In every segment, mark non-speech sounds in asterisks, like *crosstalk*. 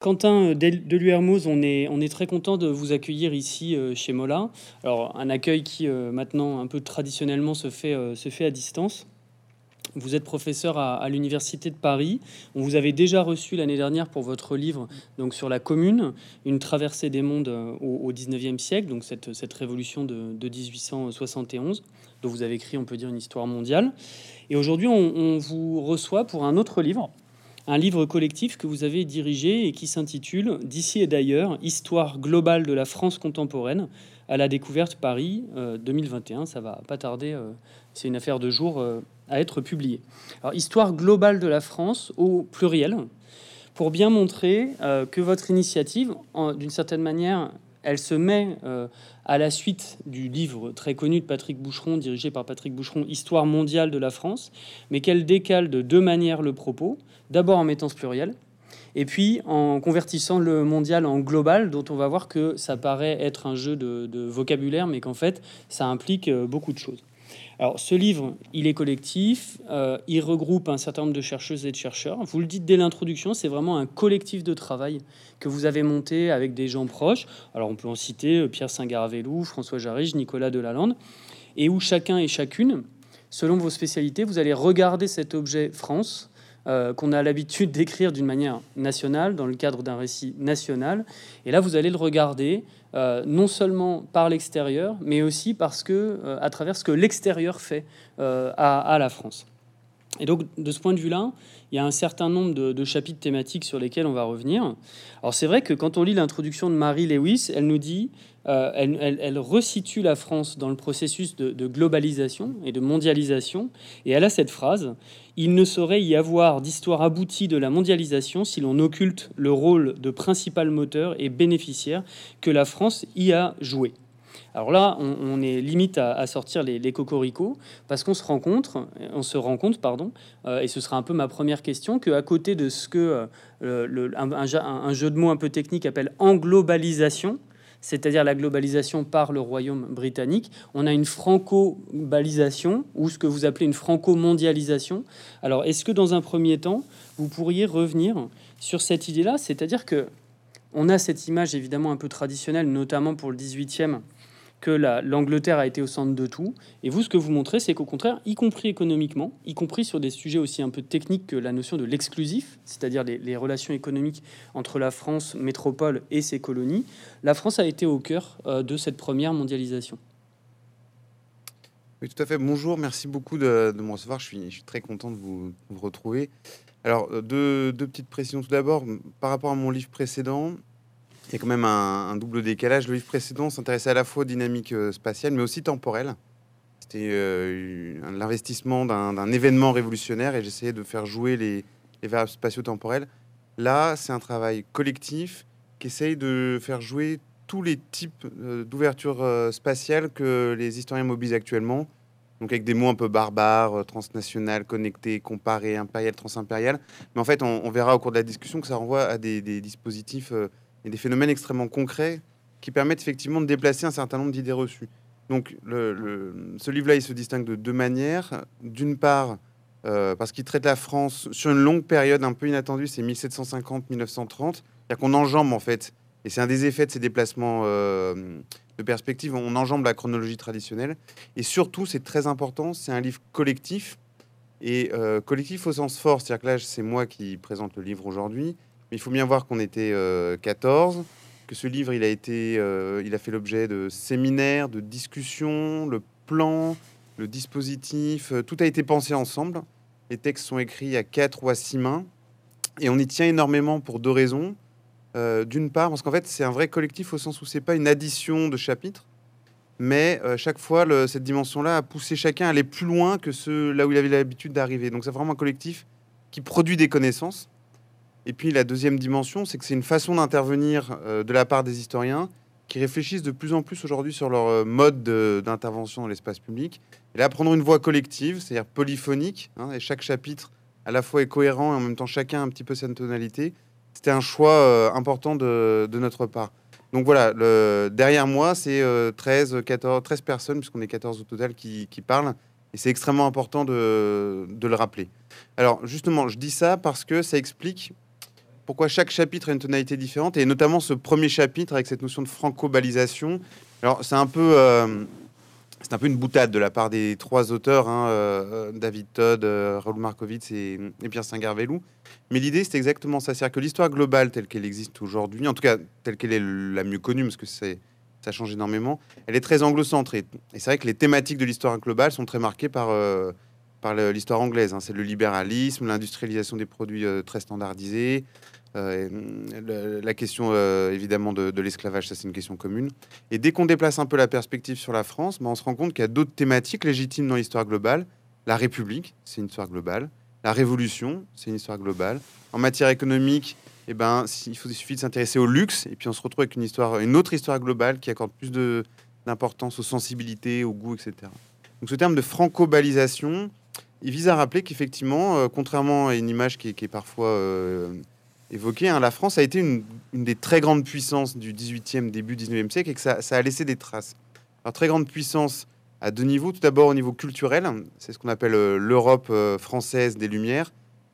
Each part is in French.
Quentin de l'URMOS, on est, on est très content de vous accueillir ici euh, chez Mola. Alors, un accueil qui euh, maintenant, un peu traditionnellement, se fait, euh, à distance. Vous êtes professeur à, l'Université de Paris. On vous avait déjà reçu l'année dernière pour votre livre donc sur la commune, une traversée des mondes au, 19e siècle, donc cette révolution de, 1871, dont vous avez écrit, on peut dire, une histoire mondiale. Et aujourd'hui, on vous reçoit pour un autre livre un livre collectif que vous avez dirigé et qui s'intitule D'ici et d'ailleurs, Histoire globale de la France contemporaine à la découverte Paris 2021. Euh, Ça va pas tarder, euh, c'est une affaire de jour euh, à être publié. Alors, Histoire globale de la France au pluriel, pour bien montrer que votre initiative, d'une certaine manière, elle se met à la suite du livre très connu de Patrick Boucheron, dirigé par Patrick Boucheron, Histoire mondiale de la France, mais qu'elle décale de deux manières le propos. D'abord en mettant ce pluriel, et puis en convertissant le mondial en global, dont on va voir que ça paraît être un jeu de, vocabulaire, mais qu'en fait, ça implique euh, beaucoup de choses. Alors, ce livre, il est collectif, euh, il regroupe un certain nombre de chercheuses et de chercheurs. Vous le dites dès l'introduction, c'est vraiment un collectif de travail que vous avez monté avec des gens proches. Alors, on peut en citer euh, Pierre Saint-Garavelou, François Jarige, Nicolas Delalande, et où chacun et chacune, selon vos spécialités, vous allez regarder cet objet France euh, qu'on a l'habitude d'écrire d'une manière nationale, dans le cadre d'un récit national. Et là, vous allez le regarder euh, non seulement par l'extérieur, mais aussi parce que, euh, à travers ce que l'extérieur fait à, la France. Et donc, de ce point de vue-là, il y a un certain nombre de, chapitres thématiques sur lesquels on va revenir. Alors, c'est vrai que quand on lit l'introduction de Marie Lewis, elle nous dit, elle, elle, resitue la France dans le processus de, globalisation et de mondialisation, et elle a cette phrase il ne saurait y avoir d'histoire aboutie de la mondialisation si l'on occulte le rôle de principal moteur et bénéficiaire que la France y a joué. Alors là, on, est limite à, sortir les, les, cocoricots parce qu'on se rencontre, on se rend compte, pardon, euh, et ce sera un peu ma première question, que à côté de ce que euh, le, un, jeu de mots un peu technique appelle englobalisation, c'est-à-dire la globalisation par le royaume britannique. On a une franco-balisation, ou ce que vous appelez une franco-mondialisation. Alors, est-ce que dans un premier temps, vous pourriez revenir sur cette idée-là? C'est-à-dire que on a cette image évidemment un peu traditionnelle, notamment pour le 18e, que l'Angleterre a été au centre de tout. Et vous, ce que vous montrez, c'est qu'au contraire, y compris économiquement, y compris sur des sujets aussi un peu techniques que la notion de l'exclusif, c'est-à-dire les, relations économiques entre la France métropole et ses colonies, la France a été au cœur euh, de cette première mondialisation. Oui, tout à fait. Bonjour, merci beaucoup de, me recevoir. Je suis, très content de vous, retrouver. Alors, euh, deux petites précisions tout d'abord. Par rapport à mon livre précédent, il y a quand même un, double décalage. Le livre précédent s'intéressait à la fois aux dynamiques euh, spatiales, mais aussi temporelles. C'était euh, l'investissement d'un événement révolutionnaire et j'essayais de faire jouer les, les variables spatio-temporelles. Là, c'est un travail collectif qui essaye de faire jouer tous les types euh, d'ouverture spatiale que les historiens mobilisent actuellement. Donc avec des mots un peu barbares, transnational, connecté, comparé, impérial, transimpérial. Mais en fait, on, verra au cours de la discussion que ça renvoie à des dispositifs et des phénomènes extrêmement concrets qui permettent effectivement de déplacer un certain nombre d'idées reçues. Donc le, ce livre-là, il se distingue de deux manières. D'une part, euh, parce qu'il traite la France sur une longue période un peu inattendue, c'est 1750-1930, c'est-à-dire qu'on enjambe en fait, et c'est un des effets de ces déplacements euh, de perspective, on enjambe la chronologie traditionnelle. Et surtout, c'est très important, c'est un livre collectif, et euh, collectif au sens fort, c'est-à-dire que là, c'est moi qui présente le livre aujourd'hui, mais il faut bien voir qu'on était 14, euh, que ce livre, il a, été, euh, il a fait l'objet de séminaires, de discussions, le plan, le dispositif, euh, tout a été pensé ensemble. Les textes sont écrits à quatre ou à six mains. Et on y tient énormément pour deux raisons. D'une part, parce qu'en fait, c'est un vrai collectif au sens où c'est pas une addition de chapitres, mais chaque fois, cette dimension-là a poussé chacun à aller plus loin que ce là où il avait l'habitude d'arriver. Donc c'est vraiment un collectif qui produit des connaissances et puis la deuxième dimension, c'est que c'est une façon d'intervenir euh, de la part des historiens qui réfléchissent de plus en plus aujourd'hui sur leur euh, mode d'intervention dans l'espace public. Et là, prendre une voix collective, c'est-à-dire polyphonique, hein, et chaque chapitre à la fois est cohérent et en même temps chacun un petit peu sa tonalité, c'était un choix euh, important de, notre part. Donc voilà, derrière moi, c'est 13, 14, 13 personnes, puisqu'on est 14 au total, qui, parlent. Et c'est extrêmement important de, le rappeler. Alors justement, je dis ça parce que ça explique pourquoi chaque chapitre a une tonalité différente, et notamment ce premier chapitre avec cette notion de franco-balisation. Alors, c'est un peu... Euh, c'est un peu une boutade de la part des trois auteurs, hein, euh, David Todd, Raoul Markovitz et, Pierre Singarvelou. Mais l'idée, c'est exactement ça. C'est-à-dire que l'histoire globale telle qu'elle existe aujourd'hui, en tout cas telle qu'elle est la mieux connue, parce que c'est ça change énormément. Elle est très anglo-centrée. Et c'est vrai que les thématiques de l'histoire globale sont très marquées par, euh, par l'histoire anglaise. Hein. C'est le libéralisme, l'industrialisation des produits euh, très standardisés, euh, la question évidemment de, l'esclavage, ça c'est une question commune. Et dès qu'on déplace un peu la perspective sur la France, ben, on se rend compte qu'il y a d'autres thématiques légitimes dans l'histoire globale. La République, c'est une histoire globale. La Révolution, c'est une histoire globale. En matière économique, eh ben, il, faut, suffit de s'intéresser au luxe, et puis on se retrouve avec une, histoire, une autre histoire globale qui accorde plus d'importance aux sensibilités, au goût, etc. Donc ce terme de franco-balisation, il vise à rappeler qu'effectivement, euh, contrairement à une image qui est, parfois euh, évoquée, hein, la France a été une, des très grandes puissances du 18e, début 19e siècle, et que ça, a laissé des traces. Alors très grande puissance à deux niveaux. Tout d'abord au niveau culturel, c'est ce qu'on appelle euh, l'Europe française des Lumières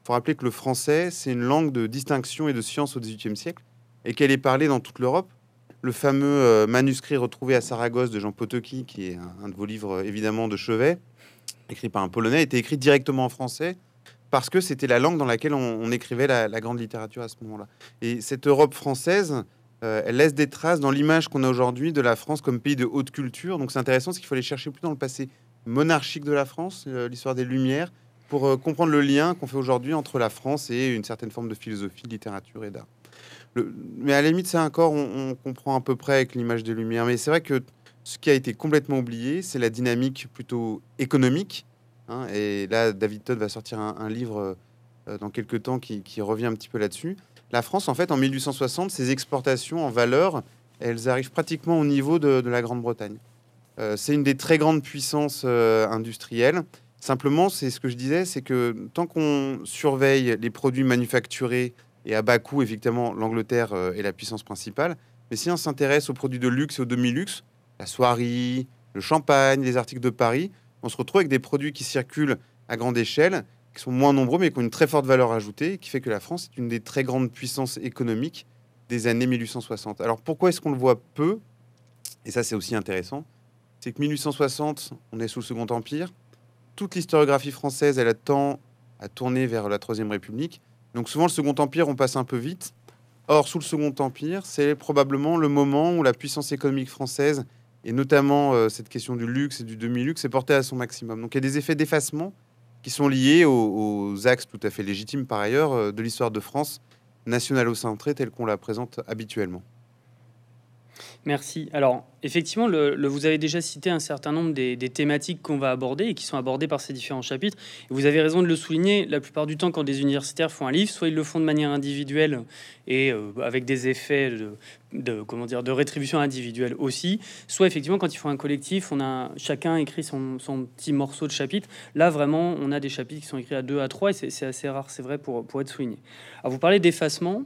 faut rappeler que le français, c'est une langue de distinction et de science au XVIIIe siècle et qu'elle est parlée dans toute l'Europe. Le fameux euh, manuscrit retrouvé à Saragosse de Jean Potocki, qui est un, de vos livres euh, évidemment de chevet, écrit par un Polonais, était écrit directement en français parce que c'était la langue dans laquelle on, écrivait la, grande littérature à ce moment-là. Et cette Europe française, euh, elle laisse des traces dans l'image qu'on a aujourd'hui de la France comme pays de haute culture. Donc c'est intéressant, parce qu'il faut aller chercher plus dans le passé monarchique de la France, l'histoire des Lumières, pour euh, comprendre le lien qu'on fait aujourd'hui entre la France et une certaine forme de philosophie, de littérature et d'art. Mais à la limite, c'est encore, on, on, comprend à peu près avec l'image des Lumières. Mais c'est vrai que ce qui a été complètement oublié, c'est la dynamique plutôt économique. Hein. et là, David Todd va sortir un, livre euh, dans quelques temps qui, revient un petit peu là-dessus. La France, en fait, en 1860, ses exportations en valeur, elles arrivent pratiquement au niveau de, la Grande-Bretagne. Euh, c'est une des très grandes puissances industrielles. Simplement, c'est ce que je disais, c'est que tant qu'on surveille les produits manufacturés et à bas coût, effectivement, l'Angleterre euh, est la puissance principale. Mais si on s'intéresse aux produits de luxe et aux demi-luxe, la soierie, le champagne, les articles de Paris, on se retrouve avec des produits qui circulent à grande échelle, qui sont moins nombreux, mais qui ont une très forte valeur ajoutée, qui fait que la France est une des très grandes puissances économiques des années 1860. Alors pourquoi est-ce qu'on le voit peu? Et ça, c'est aussi intéressant. C'est que 1860, on est sous le Second Empire toute l'historiographie française, elle a tend à tourner vers la Troisième République. Donc souvent, le Second Empire, on passe un peu vite. Or, sous le Second Empire, c'est probablement le moment où la puissance économique française, et notamment euh, cette question du luxe et du demi-luxe, est portée à son maximum. Donc il y a des effets d'effacement qui sont liés aux, axes tout à fait légitimes, par ailleurs, euh, de l'histoire de France, nationalo-centrée telle qu'on la présente habituellement. Merci. Alors, effectivement, vous avez déjà cité un certain nombre des, thématiques qu'on va aborder et qui sont abordées par ces différents chapitres. vous avez raison de le souligner. La plupart du temps, quand des universitaires font un livre, soit ils le font de manière individuelle et euh, avec des effets de, comment dire de rétribution individuelle aussi, soit effectivement quand ils font un collectif, on a chacun écrit son, petit morceau de chapitre. Là, vraiment, on a des chapitres qui sont écrits à deux, à trois, et c'est assez rare, c'est vrai pour, pour être souligné. Alors, vous parlez d'effacement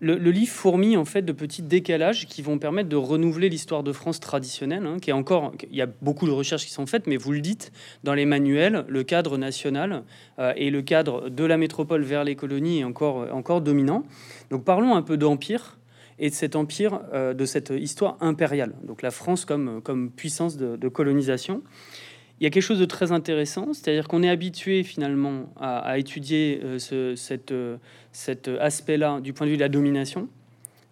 le, livre fourmille en fait de petits décalages qui vont permettre de renouveler l'histoire de France traditionnelle, hein, qui est encore, il y a beaucoup de recherches qui sont faites, mais vous le dites dans les manuels, le cadre national euh, et le cadre de la métropole vers les colonies est encore, encore dominant. Donc parlons un peu d'empire et de cet empire, euh, de cette histoire impériale. Donc la France comme, comme puissance de colonisation il y a quelque chose de très intéressant, c'est-à-dire qu'on est habitué finalement à, étudier euh, euh, cet aspect-là du point de vue de la domination.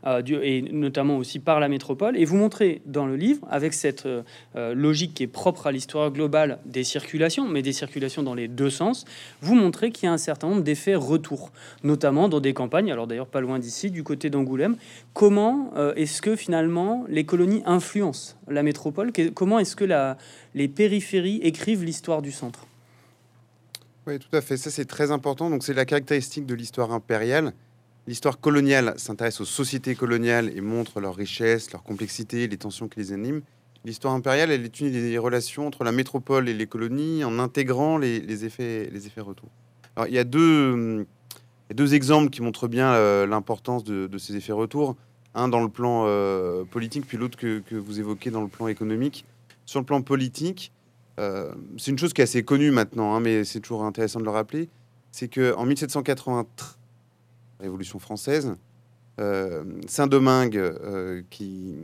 Euh, et notamment aussi par la métropole. Et vous montrez dans le livre, avec cette logique qui est propre à l'histoire globale des circulations, mais des circulations dans les deux sens, vous montrez qu'il y a un certain nombre d'effets retour, notamment dans des campagnes, alors d'ailleurs pas loin d'ici, du côté d'Angoulême. Comment est-ce que finalement les colonies influencent la métropole? Comment est-ce que les périphéries écrivent l'histoire du centre? Oui, tout à fait. Ça, c'est très important. Donc, c'est la caractéristique de l'histoire impériale. L'histoire coloniale s'intéresse aux sociétés coloniales et montre leur richesse, leur complexité, les tensions qui les animent. L'histoire impériale, elle étudie les relations entre la métropole et les colonies en intégrant les, effets, les effets retour. Alors, il y a deux, deux exemples qui montrent bien euh, l'importance de, ces effets retour. Un dans le plan euh, politique, puis l'autre que, vous évoquez dans le plan économique. Sur le plan politique, euh, c'est une chose qui est assez connue maintenant, hein, mais c'est toujours intéressant de le rappeler, c'est qu'en 1783, Révolution française. Saint-Domingue, qui,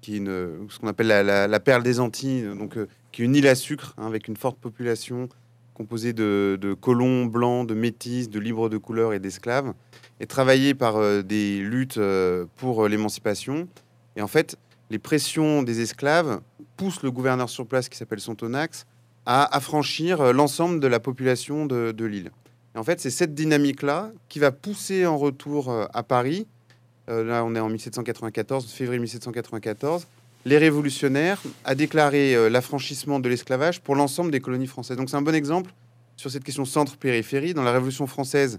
qui est ce qu'on appelle la, perle des Antilles, donc, qui est une île à sucre hein, avec une forte population composée de, colons blancs, de métis, de libres de couleur et d'esclaves, et travaillé par des luttes pour l'émancipation. Et en fait, les pressions des esclaves poussent le gouverneur sur place, qui s'appelle Sontonax, à affranchir euh, l'ensemble de la population de, l'île. Et en fait, c'est cette dynamique-là qui va pousser en retour euh, à Paris, euh, là on est en 1794, février 1794, les révolutionnaires à déclarer l'affranchissement de l'esclavage pour l'ensemble des colonies françaises. Donc c'est un bon exemple sur cette question centre-périphérie. Dans la Révolution française,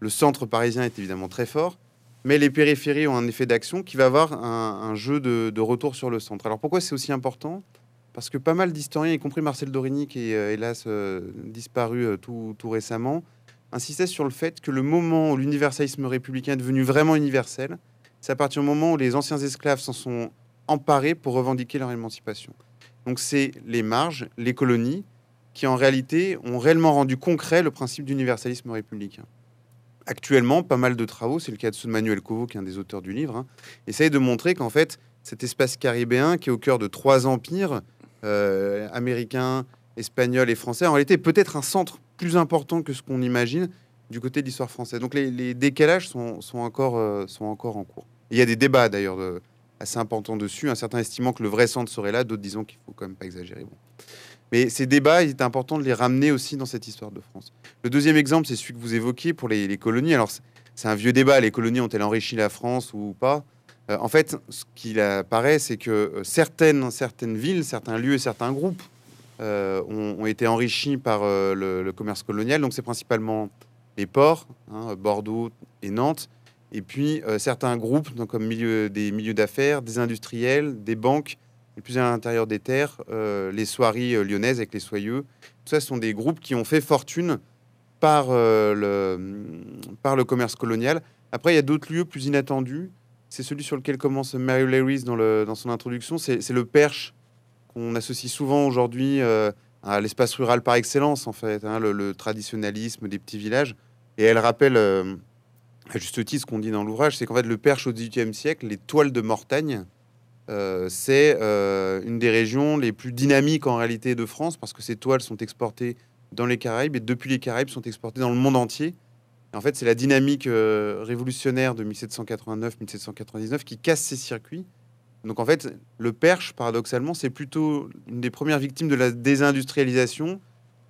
le centre parisien est évidemment très fort, mais les périphéries ont un effet d'action qui va avoir un, jeu de, retour sur le centre. Alors pourquoi c'est aussi important? Parce que pas mal d'historiens, y compris Marcel Dorigny, qui est euh, hélas euh, disparu euh, tout, tout, récemment, insistaient sur le fait que le moment où l'universalisme républicain est devenu vraiment universel, c'est à partir du moment où les anciens esclaves s'en sont emparés pour revendiquer leur émancipation. Donc c'est les marges, les colonies, qui en réalité ont réellement rendu concret le principe d'universalisme républicain actuellement, pas mal de travaux, c'est le cas de Manuel Covo, qui est un des auteurs du livre, hein, essayent de montrer qu'en fait, cet espace caribéen, qui est au cœur de trois empires, euh, américains, espagnols et français, en réalité, peut-être un centre plus important que ce qu'on imagine du côté de l'histoire française. Donc les, décalages sont, encore, euh, sont encore en cours. il y a des débats d'ailleurs assez importants dessus, un certain estimant que le vrai centre serait là, d'autres disant qu'il faut quand même pas exagérer. Mais ces débats, il est important de les ramener aussi dans cette histoire de France. Le deuxième exemple, c'est celui que vous évoquiez pour les, colonies. Alors, c'est un vieux débat. Les colonies ont-elles enrichi la France ou pas? Euh, En fait, ce qu'il apparaît, c'est que euh, certaines, certaines villes, certains lieux certains groupes euh, ont, été enrichis par le, commerce colonial. Donc, c'est principalement les ports, hein, Bordeaux et Nantes, et puis certains groupes, donc comme des milieux d'affaires, des industriels, des banques plus à l'intérieur des terres, euh, les soieries euh, lyonnaises avec les soyeux. Tout ça, ce sont des groupes qui ont fait fortune par, euh, le, par le commerce colonial. Après, il y a d'autres lieux plus inattendus. C'est celui sur lequel commence Mary Larry dans, le, dans son introduction. C'est le Perche, qu'on associe souvent aujourd'hui à l'espace rural par excellence, en fait, hein, le, traditionnalisme des petits villages. Et elle rappelle, à juste titre, ce qu'on dit dans l'ouvrage, c'est qu'en fait, le Perche au XVIIIe siècle, les toiles de Mortagne, euh, c'est euh, une des régions les plus dynamiques en réalité de France parce que ces toiles sont exportées dans les Caraïbes et depuis les Caraïbes sont exportées dans le monde entier. en fait, c'est la dynamique euh, révolutionnaire de 1789-1799 qui casse ces circuits. Donc en fait, le Perche, paradoxalement, c'est plutôt une des premières victimes de la désindustrialisation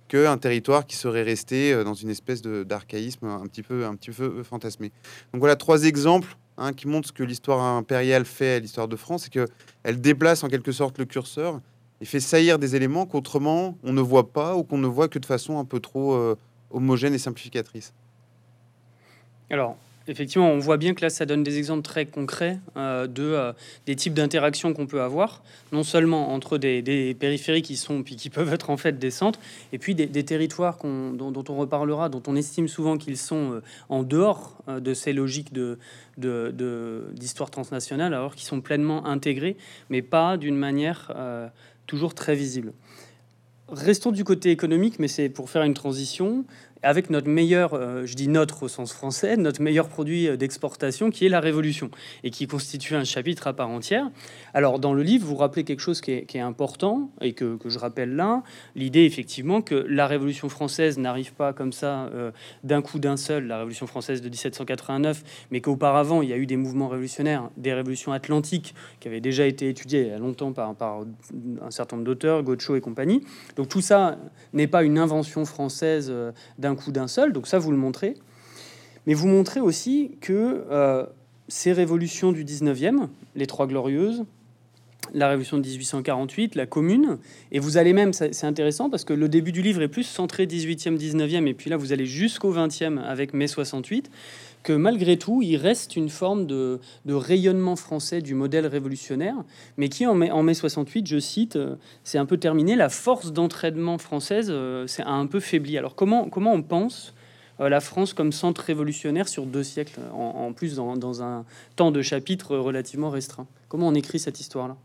qu'un territoire qui serait resté dans une espèce d'archaïsme un petit peu, un petit peu fantasmé. Donc voilà trois exemples Hein, qui montre ce que l'histoire impériale fait à l'histoire de France, c'est qu'elle déplace en quelque sorte le curseur et fait saillir des éléments qu'autrement on ne voit pas ou qu'on ne voit que de façon un peu trop euh, homogène et simplificatrice. Alors, effectivement, on voit bien que là, ça donne des exemples très concrets euh, de, euh, des types d'interactions qu'on peut avoir, non seulement entre des, périphéries qui sont, puis qui *laughs* peuvent être en fait des centres, et puis des, territoires dont, on reparlera, dont on estime souvent qu'ils sont euh, en dehors de ces logiques d'histoire transnationale, alors qu'ils sont pleinement intégrés, mais pas d'une manière toujours très visible. Restons du côté économique, mais c'est pour faire une transition avec notre meilleur, euh, je dis notre au sens français, notre meilleur produit euh, d'exportation qui est la Révolution et qui constitue un chapitre à part entière. Alors dans le livre, vous rappelez quelque chose qui est, important et que, je rappelle là, l'idée effectivement que la Révolution française n'arrive pas comme ça euh, d'un coup d'un seul, la Révolution française de 1789, mais qu'auparavant il y a eu des mouvements révolutionnaires, des révolutions atlantiques qui avaient déjà été étudiées il y a longtemps par, un certain nombre d'auteurs, Gaucho et compagnie. Donc tout ça n'est pas une invention française d'un coup d'un seul, donc ça vous le montrez. Mais vous montrez aussi que euh, ces révolutions du 19e, les Trois Glorieuses, la révolution de 1848, la commune, et vous allez même, c'est intéressant parce que le début du livre est plus centré 18e, 19e, et puis là vous allez jusqu'au 20e avec mai 68, que malgré tout, il reste une forme de, rayonnement français du modèle révolutionnaire, mais qui en mai, en mai 68, je cite, euh, c'est un peu terminé, la force d'entraînement française euh, c'est un peu faibli. Alors comment, comment on pense euh, la France comme centre révolutionnaire sur deux siècles, en, plus dans, dans, un temps de chapitre relativement restreint? Comment on écrit cette histoire-là?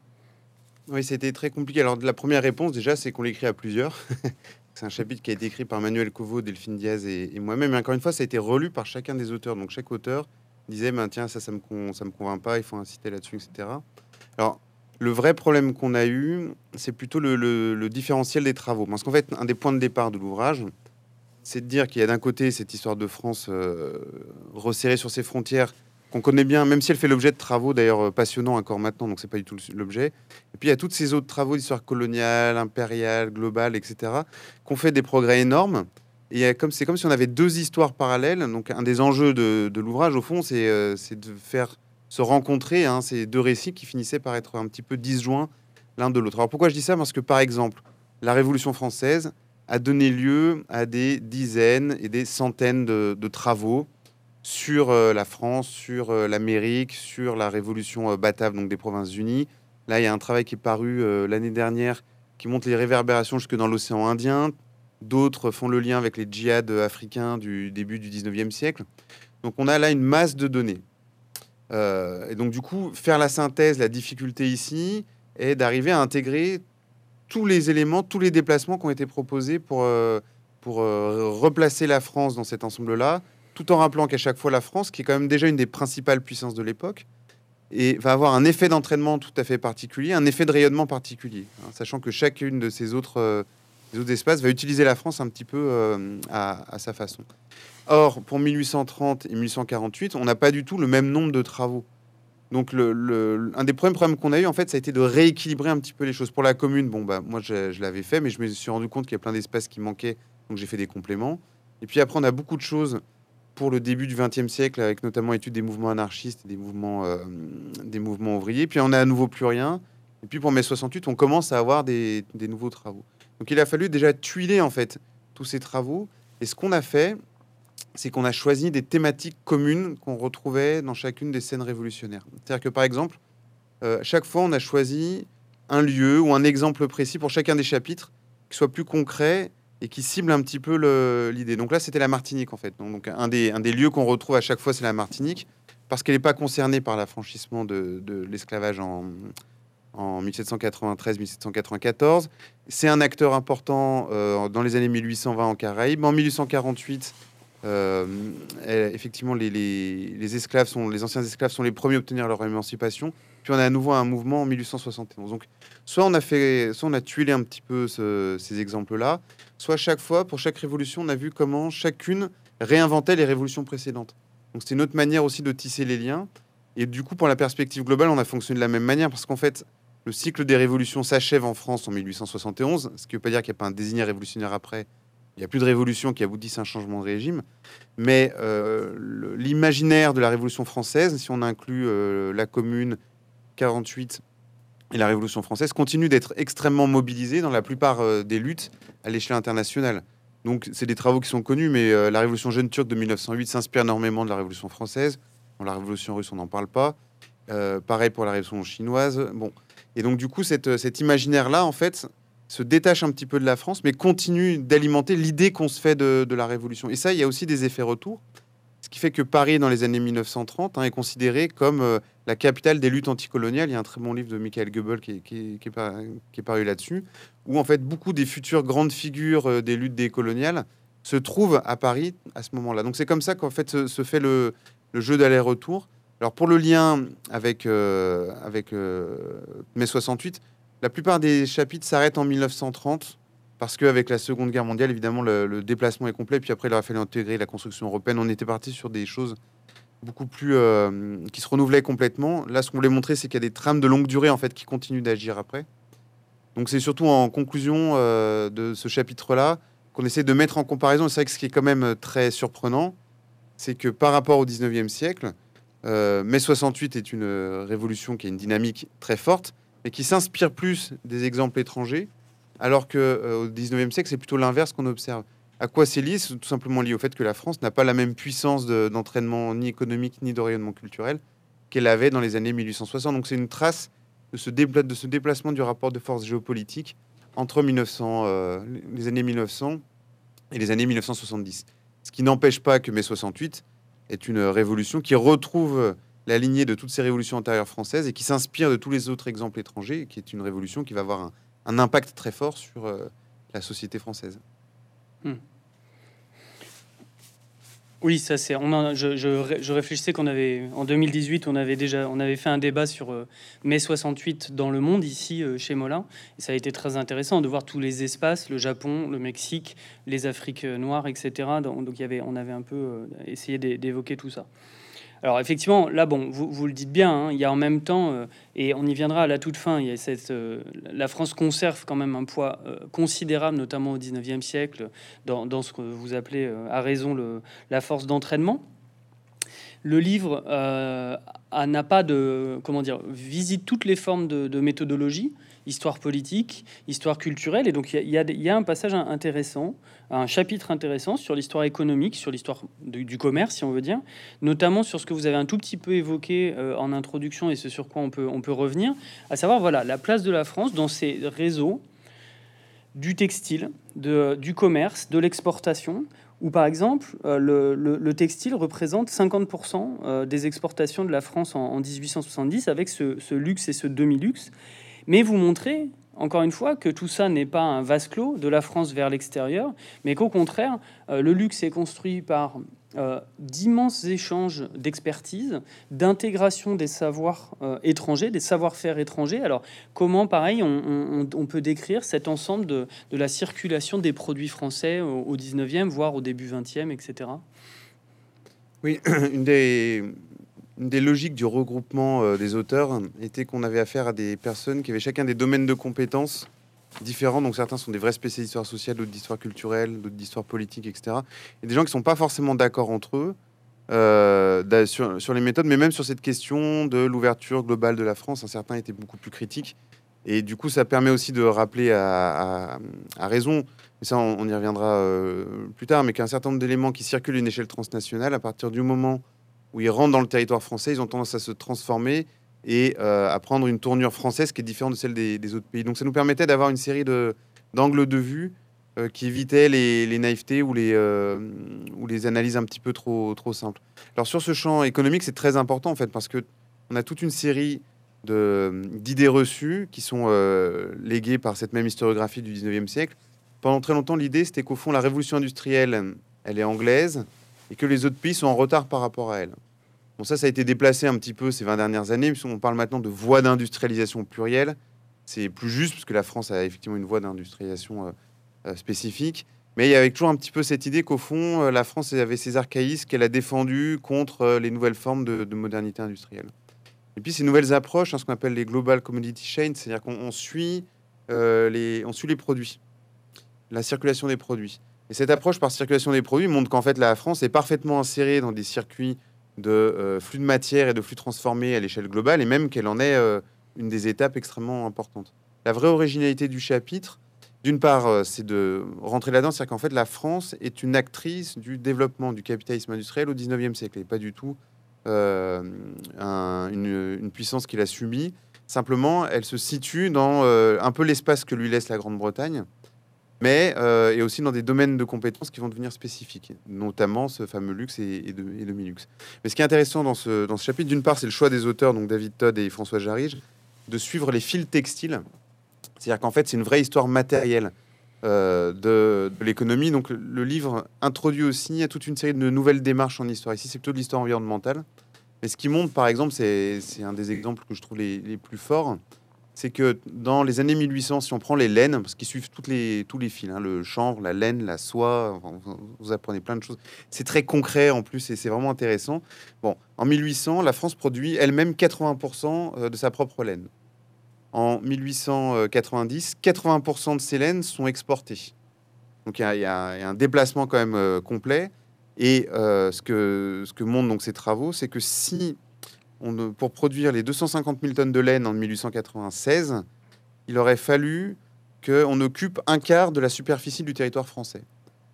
Oui, c'était très compliqué. Alors la première réponse déjà, c'est qu'on l'écrit à plusieurs. *laughs* C'est un chapitre qui a été écrit par Manuel Covo, Delphine Diaz et, moi-même. Et encore une fois, ça a été relu par chacun des auteurs. Donc chaque auteur disait, ben, tiens, ça, ça me, convainc pas, il faut inciter là-dessus, etc. Alors, le vrai problème qu'on a eu, c'est plutôt le, différentiel des travaux. Parce qu'en fait, un des points de départ de l'ouvrage, c'est de dire qu'il y a d'un côté cette histoire de France euh, resserrée sur ses frontières, qu'on connaît bien, même si elle fait l'objet de travaux d'ailleurs euh, passionnants encore maintenant, donc c'est pas du tout l'objet. Et puis il y a toutes ces autres travaux d'histoire coloniale, impériale, globale, etc., qu'on fait des progrès énormes. Et comme c'est comme si on avait deux histoires parallèles. Donc un des enjeux de, l'ouvrage, au fond, euh, c'est de faire se rencontrer hein, ces deux récits qui finissaient par être un petit peu disjoints l'un de l'autre. Alors pourquoi je dis ça? Parce que par exemple, la Révolution française a donné lieu à des dizaines et des centaines de, travaux sur euh, la France, sur euh, l'Amérique, sur la Révolution euh, batave, donc des Provinces-Unies. Là, il y a un travail qui est paru l'année dernière qui montre les réverbérations jusque dans l'océan Indien. D'autres font le lien avec les djihad africains du début du 19e siècle. Donc on a là une masse de données. Et donc, du coup, faire la synthèse, la difficulté ici est d'arriver à intégrer tous les éléments, tous les déplacements qui ont été proposés pour, pour replacer la France dans cet ensemble-là, tout en rappelant qu'à chaque fois, la France, qui est quand même déjà une des principales puissances de l'époque, et va avoir un effet d'entraînement tout à fait particulier, un effet de rayonnement particulier, hein, sachant que chacune de ces autres, autres espaces va utiliser la France un petit peu à, à sa façon. Or, pour 1830 et 1848, on n'a pas du tout le même nombre de travaux. Donc, un des premiers problèmes qu'on a eu, en fait, ça a été de rééquilibrer un petit peu les choses. Pour la commune, bon, bah, moi, je, l'avais fait, mais je me suis rendu compte qu'il y a plein d'espaces qui manquaient, donc j'ai fait des compléments. Et puis après, on a beaucoup de choses pour le début du XXe siècle, avec notamment étude des mouvements anarchistes des mouvements, euh, des mouvements ouvriers. Puis on a à nouveau plus rien. Et puis pour mai 68, on commence à avoir des, des nouveaux travaux. Donc il a fallu déjà tuiler en fait tous ces travaux. Et ce qu'on a fait, c'est qu'on a choisi des thématiques communes qu'on retrouvait dans chacune des scènes révolutionnaires. C'est-à-dire que, par exemple, euh, chaque fois, on a choisi un lieu ou un exemple précis pour chacun des chapitres qui soit plus concret et qui cible un petit peu l'idée. Donc là, c'était la Martinique, en fait. Donc, un, des, lieux qu'on retrouve à chaque fois, c'est la Martinique, parce qu'elle n'est pas concernée par l'affranchissement de, l'esclavage en, en 1793-1794. C'est un acteur important euh, dans les années 1820 en Caraïbes. En 1848, euh, effectivement, les, esclaves sont, les anciens esclaves sont les premiers à obtenir leur émancipation. Puis on a à nouveau un mouvement en 1871. Donc, soit on a fait, soit on a tué un petit peu ces exemples-là, soit chaque fois, pour chaque révolution, on a vu comment chacune réinventait les révolutions précédentes. Donc, c'est une autre manière aussi de tisser les liens. Et du coup, pour la perspective globale, on a fonctionné de la même manière parce qu'en fait, le cycle des révolutions s'achève en France en 1871, ce qui ne veut pas dire qu'il n'y a pas un désigné révolutionnaire après, il n'y a plus de révolution qui aboutisse à un changement de régime. Mais euh, l'imaginaire de la Révolution française, si on inclut euh, la Commune 48 et la Révolution française, continue d'être extrêmement mobilisé dans la plupart euh, des luttes à l'échelle internationale. Donc, c'est des travaux qui sont connus, mais la Révolution jeune turque de 1908 s'inspire énormément de la Révolution française. Dans la Révolution russe, on n'en parle pas. pareil pour la Révolution chinoise. Bon. Et donc, du coup, cet imaginaire-là, en fait, se détache un petit peu de la France, mais continue d'alimenter l'idée qu'on se fait de, la Révolution. Et ça, il y a aussi des effets retours. Ce qui fait que Paris, dans les années 1930, hein, est considéré comme euh, la capitale des luttes anticoloniales. Il y a un très bon livre de Michael Goebbels qui, est, paru là-dessus, où en fait beaucoup des futures grandes figures euh, des luttes décoloniales se trouvent à Paris à ce moment-là. Donc c'est comme ça qu'en fait se, fait le, jeu d'aller-retour. Alors pour le lien avec, euh, avec mai 68, la plupart des chapitres s'arrêtent en 1930 parce qu'avec la Seconde Guerre mondiale, évidemment, le, déplacement est complet. Puis après, il aurait fallu intégrer la construction européenne. On était parti sur des choses beaucoup plus euh, qui se renouvelaient complètement. Là, ce qu'on voulait montrer, c'est qu'il y a des trames de longue durée en fait qui continuent d'agir après. Donc, c'est surtout en conclusion euh, de ce chapitre-là qu'on essaie de mettre en comparaison. C'est vrai que ce qui est quand même très surprenant, c'est que par rapport au 19e siècle, euh, mai 68 est une révolution qui a une dynamique très forte mais qui s'inspire plus des exemples étrangers, alors qu'au euh, 19e siècle, c'est plutôt l'inverse qu'on observe. À quoi c'est lié? C'est tout simplement lié au fait que la France n'a pas la même puissance d'entraînement ni économique ni de rayonnement culturel qu'elle avait dans les années 1860. Donc c'est une trace de ce, déplacement du rapport de force géopolitique entre 1900, euh, les années 1900 et les années 1970. Ce qui n'empêche pas que mai 68 est une révolution qui retrouve la lignée de toutes ces révolutions antérieures françaises et qui s'inspire de tous les autres exemples étrangers, qui est une révolution qui va avoir un, impact très fort sur euh, la société française. Oui, ça c'est. Je, réfléchissais qu'on avait en 2018, on avait déjà, on avait fait un débat sur euh, mai 68 dans le monde ici euh, chez Molin, et ça a été très intéressant de voir tous les espaces, le Japon, le Mexique, les Afriques noires, etc. Donc, il y avait, on avait un peu euh, essayé d'évoquer tout ça. Alors effectivement, là, bon, vous, le dites bien, hein, il y a en même temps, euh, et on y viendra à la toute fin, il y a cette, euh, la France conserve quand même un poids euh, considérable, notamment au 19e siècle, dans, ce que vous appelez à raison la force d'entraînement. Le livre n'a pas de, comment dire, visite toutes les formes de, de méthodologie histoire politique, histoire culturelle. Et donc il y, a un passage intéressant, un chapitre intéressant sur l'histoire économique, sur l'histoire du, commerce, si on veut dire, notamment sur ce que vous avez un tout petit peu évoqué euh, en introduction et ce sur quoi on peut, revenir, à savoir voilà la place de la France dans ces réseaux du textile, du commerce, de l'exportation, où par exemple euh, le, le, textile représente 50% euh, des exportations de la France en, 1870 avec ce luxe et ce demi-luxe. Mais vous montrez, encore une fois, que tout ça n'est pas un vase clos de la France vers l'extérieur, mais qu'au contraire, euh, le luxe est construit par euh, d'immenses échanges d'expertise, d'intégration des savoirs euh, étrangers, des savoir-faire étrangers. Alors, comment, pareil, on, peut décrire cet ensemble de, la circulation des produits français au, au 19e, voire au début 20e, etc. Oui, *clears throat* une des, une des logiques du regroupement euh, des auteurs était qu'on avait affaire à des personnes qui avaient chacun des domaines de compétences différents. Donc certains sont des vrais spécialistes d'histoire sociale, d'autres d'histoire culturelle, d'autres d'histoire politique, etc. Et des gens qui sont pas forcément d'accord entre eux euh, sur, les méthodes, mais même sur cette question de l'ouverture globale de la France. Un certain étaient beaucoup plus critiques. Et du coup, ça permet aussi de rappeler à, raison, mais ça on, y reviendra euh, plus tard, mais qu'un certain nombre d'éléments qui circulent à une échelle transnationale, à partir du moment où ils rentrent dans le territoire français, ils ont tendance à se transformer et euh, à prendre une tournure française qui est différente de celle des, autres pays. Donc ça nous permettait d'avoir une série d'angles de, vue euh, qui évitaient les, naïvetés ou les, euh, ou les analyses un petit peu trop, trop simples. Alors sur ce champ économique, c'est très important en fait parce que on a toute une série d'idées reçues qui sont léguées par cette même historiographie du 19e siècle. Pendant très longtemps, l'idée, c'était qu'au fond, la révolution industrielle, elle est anglaise, et que les autres pays sont en retard par rapport à elle. Bon, ça, ça a été déplacé un petit peu ces 20 dernières années, puisqu'on parle maintenant de voie d'industrialisation plurielle. C'est plus juste, parce que la France a effectivement une voie d'industrialisation euh, euh, spécifique. Mais il y avait toujours un petit peu cette idée qu'au fond, euh, la France avait ses archaïsmes qu'elle a défendus contre les nouvelles formes de, modernité industrielle. Et puis ces nouvelles approches, hein, ce qu'on appelle les global commodity chains, c'est-à-dire qu'on suit les produits, la circulation des produits. Et cette approche par circulation des produits montre qu'en fait la France est parfaitement insérée dans des circuits de euh, flux de matière et de flux transformés à l'échelle globale, et même qu'elle en est euh, une des étapes extrêmement importantes. La vraie originalité du chapitre, d'une part, euh, c'est de rentrer là-dedans, c'est qu'en fait la France est une actrice du développement du capitalisme industriel au 19e siècle, et pas du tout une, une, puissance qu'il a subie. Simplement, elle se situe dans un peu l'espace que lui laisse la Grande-Bretagne, mais euh, et aussi dans des domaines de compétences qui vont devenir spécifiques, notamment ce fameux luxe et, de, et demi-luxe. Mais ce qui est intéressant dans ce, chapitre, d'une part, c'est le choix des auteurs, donc David Todd et François Jarige, de suivre les fils textiles. C'est-à-dire qu'en fait, c'est une vraie histoire matérielle euh, de, l'économie. Donc le livre introduit aussi à toute une série de nouvelles démarches en histoire. Ici, c'est plutôt de l'histoire environnementale. Mais ce qui montre, par exemple, c'est un des exemples que je trouve les plus forts, c'est que dans les années 1800, si on prend les laines, parce qu'ils suivent toutes les, tous les fils, hein, le chanvre, la laine, la soie, vous apprenez plein de choses. C'est très concret en plus et c'est vraiment intéressant. Bon, en 1800, la France produit elle-même 80% euh, de sa propre laine. En 1890, 80% de ces laines sont exportées. Donc il y, a un déplacement quand même euh, complet. Et euh, ce, que, ce que montrent donc ces travaux, c'est que si pour produire les 250 000 tonnes de laine en 1896, il aurait fallu qu'on occupe un quart de la superficie du territoire français.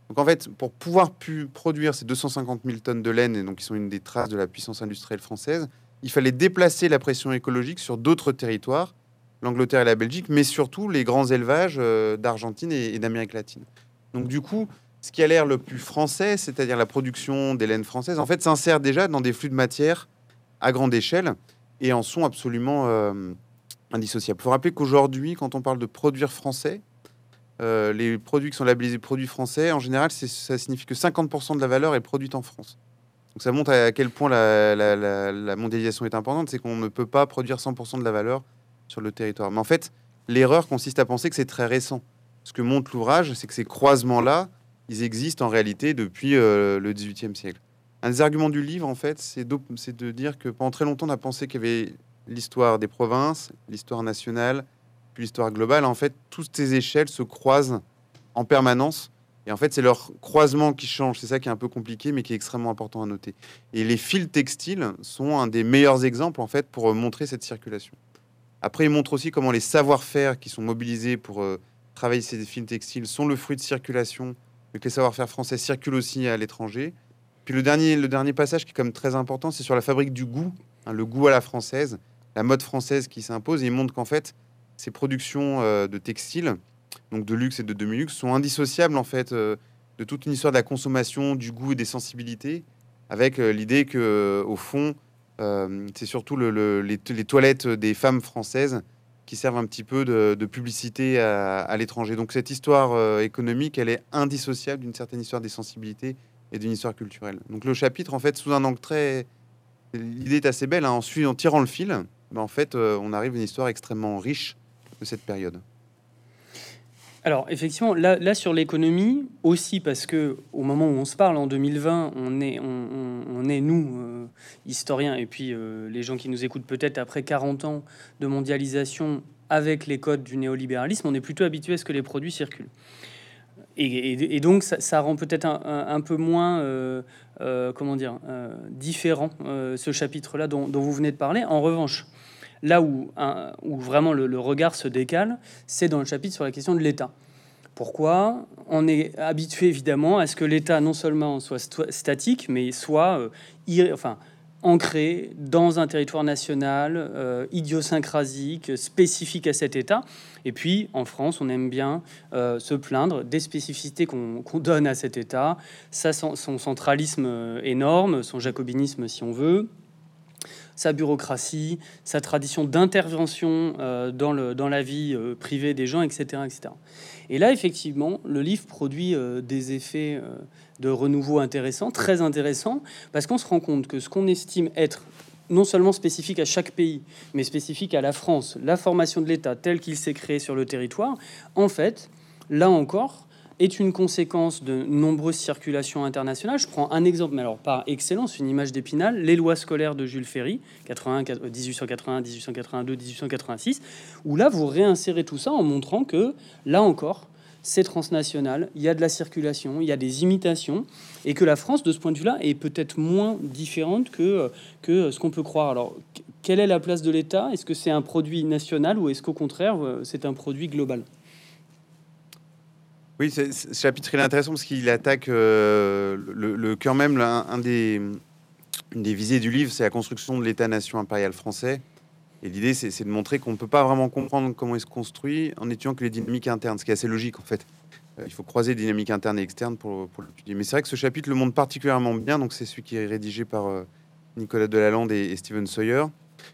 Donc en fait, pour pouvoir produire ces 250 000 tonnes de laine, et donc qui sont une des traces de la puissance industrielle française, il fallait déplacer la pression écologique sur d'autres territoires, l'Angleterre et la Belgique, mais surtout les grands élevages euh, d'Argentine et, d'Amérique latine. Donc du coup, ce qui a l'air le plus français, c'est-à-dire la production des laines françaises, en fait, s'insère déjà dans des flux de matière à grande échelle et en sont absolument euh, indissociables. Il faut rappeler qu'aujourd'hui, quand on parle de produire français, les produits qui sont labellisés produits français, en général, ça signifie que 50% de la valeur est produite en France. Donc ça montre à quel point la, mondialisation est importante, c'est qu'on ne peut pas produire 100% de la valeur sur le territoire. Mais en fait, l'erreur consiste à penser que c'est très récent. Ce que montre l'ouvrage, c'est que ces croisements-là, ils existent en réalité depuis euh, le XVIIIe siècle. Un des arguments du livre, en fait, c'est de, dire que pendant très longtemps, on a pensé qu'il y avait l'histoire des provinces, l'histoire nationale, puis l'histoire globale. En fait, toutes ces échelles se croisent en permanence et en fait, c'est leur croisement qui change. C'est ça qui est un peu compliqué, mais qui est extrêmement important à noter. Et les fils textiles sont un des meilleurs exemples, en fait, pour montrer cette circulation. Après, ils montrent aussi comment les savoir-faire qui sont mobilisés pour euh, travailler ces fils textiles sont le fruit de circulation, et que les savoir-faire français circulent aussi à l'étranger. Puis le dernier, passage qui est comme très important, c'est sur la fabrique du goût, hein, le goût à la française, la mode française qui s'impose. Et il montre qu'en fait, ces productions euh, de textiles donc de luxe et de demi-luxe, sont indissociables en fait euh, de toute une histoire de la consommation, du goût et des sensibilités, avec euh, l'idée que au fond, c'est surtout les, toilettes des femmes françaises qui servent un petit peu de, publicité à, l'étranger. Donc cette histoire économique, elle est indissociable d'une certaine histoire des sensibilités et d'une histoire culturelle. Donc le chapitre, en fait, sous un angle très... L'idée est assez belle. Hein. En, en tirant le fil, ben, en fait, on arrive à une histoire extrêmement riche de cette période. Alors effectivement, là, sur l'économie aussi parce que au moment où on se parle en 2020, on est, on, est nous euh, historiens et puis euh, les gens qui nous écoutent peut-être après 40 ans de mondialisation avec les codes du néolibéralisme, on est plutôt habitué à ce que les produits circulent. Et, donc ça, rend peut-être un, peu moins, euh, comment dire, différent ce chapitre-là dont, vous venez de parler. En revanche, Là où, vraiment le, regard se décale, c'est dans le chapitre sur la question de l'État. Pourquoi On est habitué évidemment à ce que l'État non seulement soit statique, mais soit euh, enfin, ancré dans un territoire national, euh, idiosyncrasique, spécifique à cet État. Et puis, en France, on aime bien euh, se plaindre des spécificités qu'on donne à cet État, son centralisme énorme, son jacobinisme si on veut, sa bureaucratie, sa tradition d'intervention euh, dans, la vie euh, privée des gens, etc., etc. Et là, effectivement, le livre produit euh, des effets de renouveau intéressants, très intéressants, parce qu'on se rend compte que ce qu'on estime être non seulement spécifique à chaque pays, mais spécifique à la France, la formation de l'État tel qu'il s'est créé sur le territoire, en fait, là encore, est une conséquence de nombreuses circulations internationales. Je prends un exemple, mais alors par excellence, une image d'Épinal, les lois scolaires de Jules Ferry, 80, 1880, 1882, 1886, où là, vous réinsérez tout ça en montrant que, là encore, c'est transnational, il y a de la circulation, il y a des imitations, et que la France, de ce point de vue-là, est peut-être moins différente que, que ce qu'on peut croire. Alors, quelle est la place de l'État? Est-ce que c'est un produit national ou est-ce qu'au contraire, c'est un produit global? Oui, ce chapitre est intéressant parce qu'il attaque euh, le, cœur même, un, des, une des visées du livre, c'est la construction de l'État-nation impérial français. Et l'idée, c'est de montrer qu'on ne peut pas vraiment comprendre comment il se construit en étudiant que les dynamiques internes, ce qui est assez logique en fait. Euh, il faut croiser dynamiques internes et externes pour, pour l'étudier. Mais c'est vrai que ce chapitre le montre particulièrement bien, donc c'est celui qui est rédigé par euh, Nicolas Delalande et, et Steven Sawyer.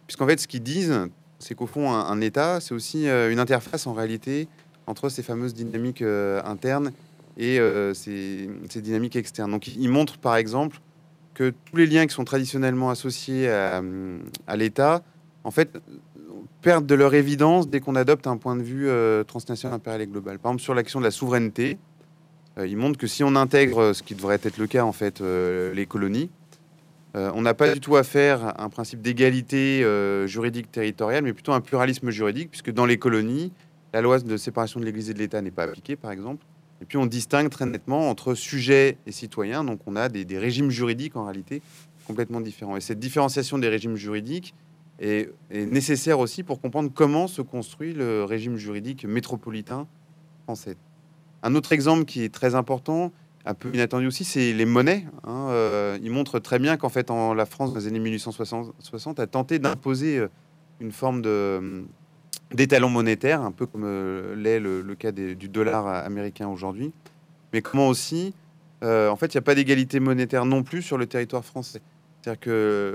Puisqu'en fait, ce qu'ils disent, c'est qu'au fond, un, État, c'est aussi une interface en réalité entre ces fameuses dynamiques euh, internes et euh, ces, dynamiques externes. Donc, il montre par exemple que tous les liens qui sont traditionnellement associés à, l'État, en fait, perdent de leur évidence dès qu'on adopte un point de vue euh, transnational, impérial et global. Par exemple, sur l'action de la souveraineté, il montre que si on intègre ce qui devrait être le cas, en fait, les colonies, on n'a pas du tout à faire un principe d'égalité juridique territoriale, mais plutôt un pluralisme juridique, puisque dans les colonies, la loi de séparation de l'Église et de l'État n'est pas appliquée, par exemple. Et puis on distingue très nettement entre sujets et citoyens. Donc on a des, régimes juridiques en réalité complètement différents. Et cette différenciation des régimes juridiques est, nécessaire aussi pour comprendre comment se construit le régime juridique métropolitain français. Un autre exemple qui est très important, un peu inattendu aussi, c'est les monnaies. Hein. Euh, il montre très bien qu'en fait, en la France, dans les années 1860, a tenté d'imposer euh, une forme de, des talons monétaires, un peu comme euh, l'est le, cas du dollar américain aujourd'hui. Mais comment aussi, euh, en fait, il n'y a pas d'égalité monétaire non plus sur le territoire français. C'est-à-dire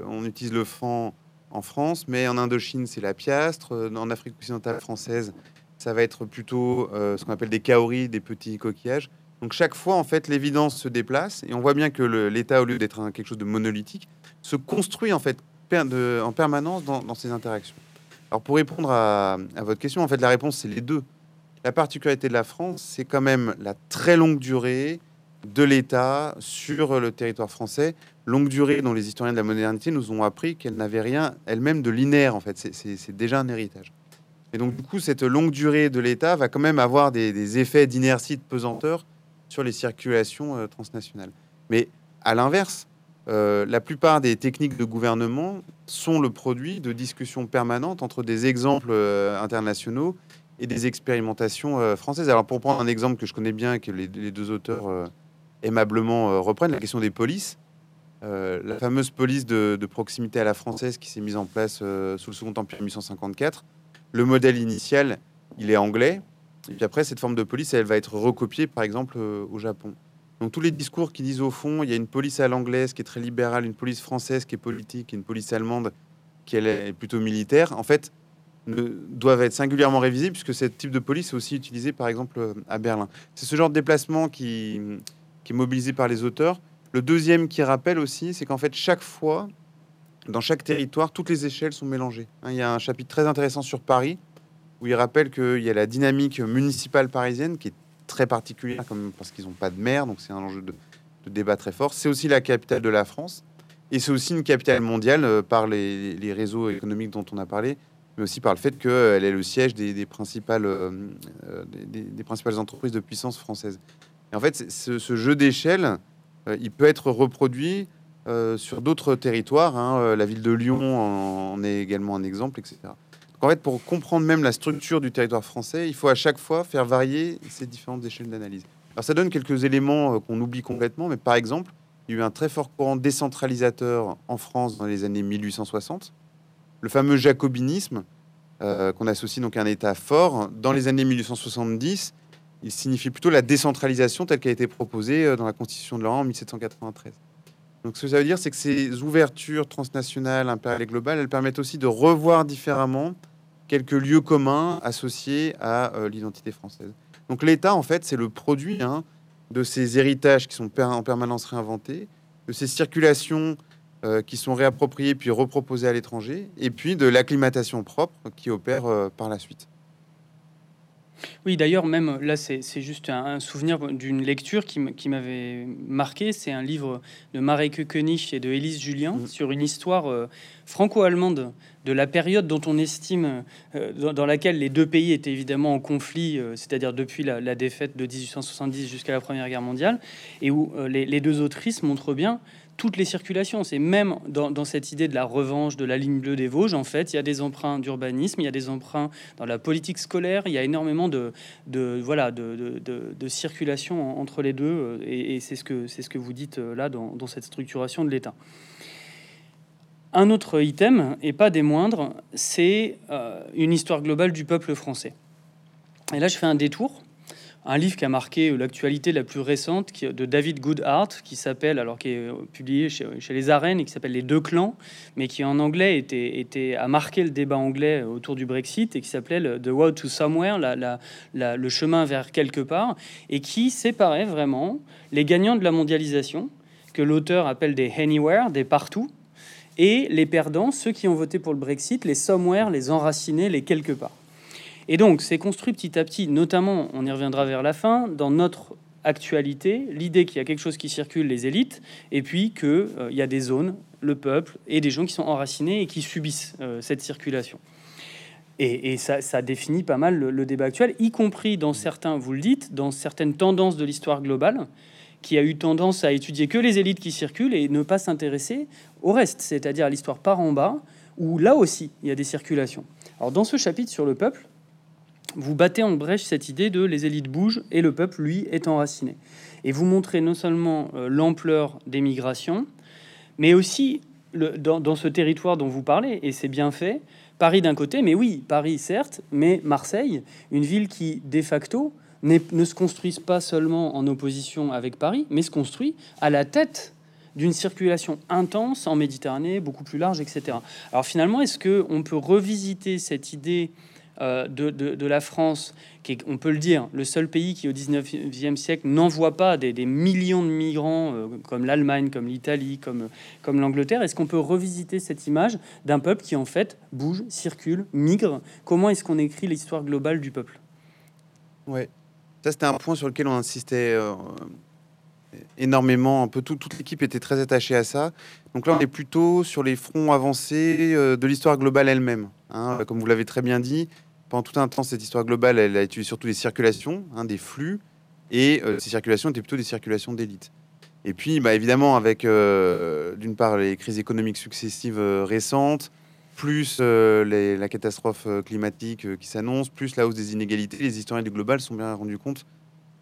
qu'on utilise le franc en France, mais en Indochine, c'est la piastre. En Afrique occidentale française, ça va être plutôt ce qu'on appelle des kaoris, des petits coquillages. Donc chaque fois, en fait, l'évidence se déplace et on voit bien que l'État, au lieu d'être quelque chose de monolithique, se construit en fait en permanence dans, ces interactions. Alors pour répondre à, votre question, en fait, la réponse c'est les deux. La particularité de la France, c'est quand même la très longue durée de l'État sur le territoire français, longue durée dont les historiens de la modernité nous ont appris qu'elle n'avait rien elle-même de linéaire, en fait. C'est déjà un héritage. Et donc, du coup, cette longue durée de l'État va quand même avoir des, effets d'inertie, de pesanteur sur les circulations euh, transnationales. Mais à l'inverse, euh, la plupart des techniques de gouvernement sont le produit de discussions permanentes entre des exemples euh, internationaux et des expérimentations françaises. Alors pour prendre un exemple que je connais bien, que les, deux auteurs aimablement reprennent, la question des polices. la fameuse police de, proximité à la française qui s'est mise en place sous le Second Empire 1854. Le modèle initial, il est anglais. Et puis après, cette forme de police, elle va être recopiée, par exemple, euh, au Japon. Donc tous les discours qui disent au fond, il y a une police à l'anglaise qui est très libérale, une police française qui est politique, une police allemande qui est plutôt militaire, en fait, doivent être singulièrement révisés puisque ce type de police est aussi utilisé, par exemple, euh, à Berlin. C'est ce genre de déplacement qui, qui est mobilisé par les auteurs. Le deuxième qui rappelle aussi, c'est qu'en fait, chaque fois, dans chaque territoire, toutes les échelles sont mélangées. Hein, il y a un chapitre très intéressant sur Paris, où il rappelle qu'il y a la dynamique municipale parisienne qui est très particulière, comme parce qu'ils n'ont pas de maire, donc c'est un enjeu de, débat très fort. C'est aussi la capitale de la France, et c'est aussi une capitale mondiale euh, par les, réseaux économiques dont on a parlé, mais aussi par le fait qu'elle est le siège des, principales, euh, euh, des, principales entreprises de puissance française. Et en fait, ce, jeu d'échelle, il peut être reproduit sur d'autres territoires. Hein. La ville de Lyon en est également un exemple, etc en fait, pour comprendre même la structure du territoire français, il faut à chaque fois faire varier ces différentes échelles d'analyse. Alors ça donne quelques éléments euh, qu'on oublie complètement, mais par exemple, il y a eu un très fort courant décentralisateur en France dans les années 1860. Le fameux jacobinisme, euh, qu'on associe donc à un État fort, dans les années 1870, il signifie plutôt la décentralisation telle qu'elle a été proposée euh, dans la Constitution de l'an en 1793. Donc ce que ça veut dire, c'est que ces ouvertures transnationales, impériales et globales, elles permettent aussi de revoir différemment quelques lieux communs associés à euh, l'identité française. Donc l'État, en fait, c'est le produit hein, de ces héritages qui sont en permanence réinventés, de ces circulations euh, qui sont réappropriées puis reproposées à l'étranger, et puis de l'acclimatation propre qui opère par la suite. Oui, d'ailleurs, même là, c'est juste un, souvenir d'une lecture qui m'avait marqué. C'est un livre de Marek Koenig et de Élise Julien mmh. sur une histoire euh, franco-allemande de la période dont on estime, euh, dans, laquelle les deux pays étaient évidemment en conflit, euh, c'est-à-dire depuis la, défaite de 1870 jusqu'à la Première Guerre mondiale, et où les, les deux autrices montrent bien toutes les circulations. C'est même dans, cette idée de la revanche de la ligne bleue des Vosges, en fait, il y a des emprunts d'urbanisme, il y a des emprunts dans la politique scolaire, il y a énormément de, voilà, de, circulation entre les deux, euh, et, c'est ce, que, ce que vous dites euh, là dans, cette structuration de l'État. Un autre item, et pas des moindres, c'est euh, une histoire globale du peuple français. Et là, je fais un détour un livre qui a marqué l'actualité la plus récente de David Goodhart, qui s'appelle, alors qui est publié chez, les Arènes et qui s'appelle Les Deux Clans, mais qui en anglais était, était, a marqué le débat anglais autour du Brexit et qui s'appelait The Road to Somewhere, la, le chemin vers quelque part, et qui séparait vraiment les gagnants de la mondialisation, que l'auteur appelle des anywhere, des partout, et les perdants, ceux qui ont voté pour le Brexit, les somewhere, les enracinés, les quelque part. Et donc, c'est construit petit à petit, notamment, on y reviendra vers la fin, dans notre actualité, l'idée qu'il y a quelque chose qui circule, les élites, et puis qu'il euh, y a des zones, le peuple, et des gens qui sont enracinés et qui subissent euh, cette circulation. Et, ça, définit pas mal le, débat actuel, y compris dans certains, vous le dites, dans certaines tendances de l'histoire globale, qui a eu tendance à étudier que les élites qui circulent et ne pas s'intéresser au reste, c'est-à-dire à l'histoire par en bas, où là aussi, il y a des circulations. Alors dans ce chapitre sur le peuple, vous battez en brèche cette idée de les élites bougent et le peuple, lui, est enraciné. Et vous montrez non seulement euh, l'ampleur des migrations, mais aussi le, dans, ce territoire dont vous parlez, et c'est bien fait, Paris d'un côté, mais oui, Paris certes, mais Marseille, une ville qui, de facto, ne se construise pas seulement en opposition avec Paris, mais se construit à la tête d'une circulation intense en Méditerranée, beaucoup plus large, etc. Alors finalement, est-ce qu'on peut revisiter cette idée euh, de, la France, qui est, on peut le dire, le seul pays qui au 19e siècle n'envoie pas des, millions de migrants euh, comme l'Allemagne, comme l'Italie, comme, comme l'Angleterre, est-ce qu'on peut revisiter cette image d'un peuple qui en fait bouge, circule, migre? Comment est-ce qu'on écrit l'histoire globale du peuple? Ouais, ça c'était un point sur lequel on insistait euh, énormément. Un peu toute l'équipe était très attachée à ça. Donc là, on est plutôt sur les fronts avancés de l'histoire globale elle-même. Hein, comme vous l'avez très bien dit, pendant tout un temps, cette histoire globale, elle a étudié surtout les circulations, hein, des flux, et euh, ces circulations étaient plutôt des circulations d'élite. Et puis, bah, évidemment, avec euh, d'une part les crises économiques successives euh, récentes, plus la catastrophe climatique qui s'annonce, plus la hausse des inégalités, les historiens du global sont bien rendus compte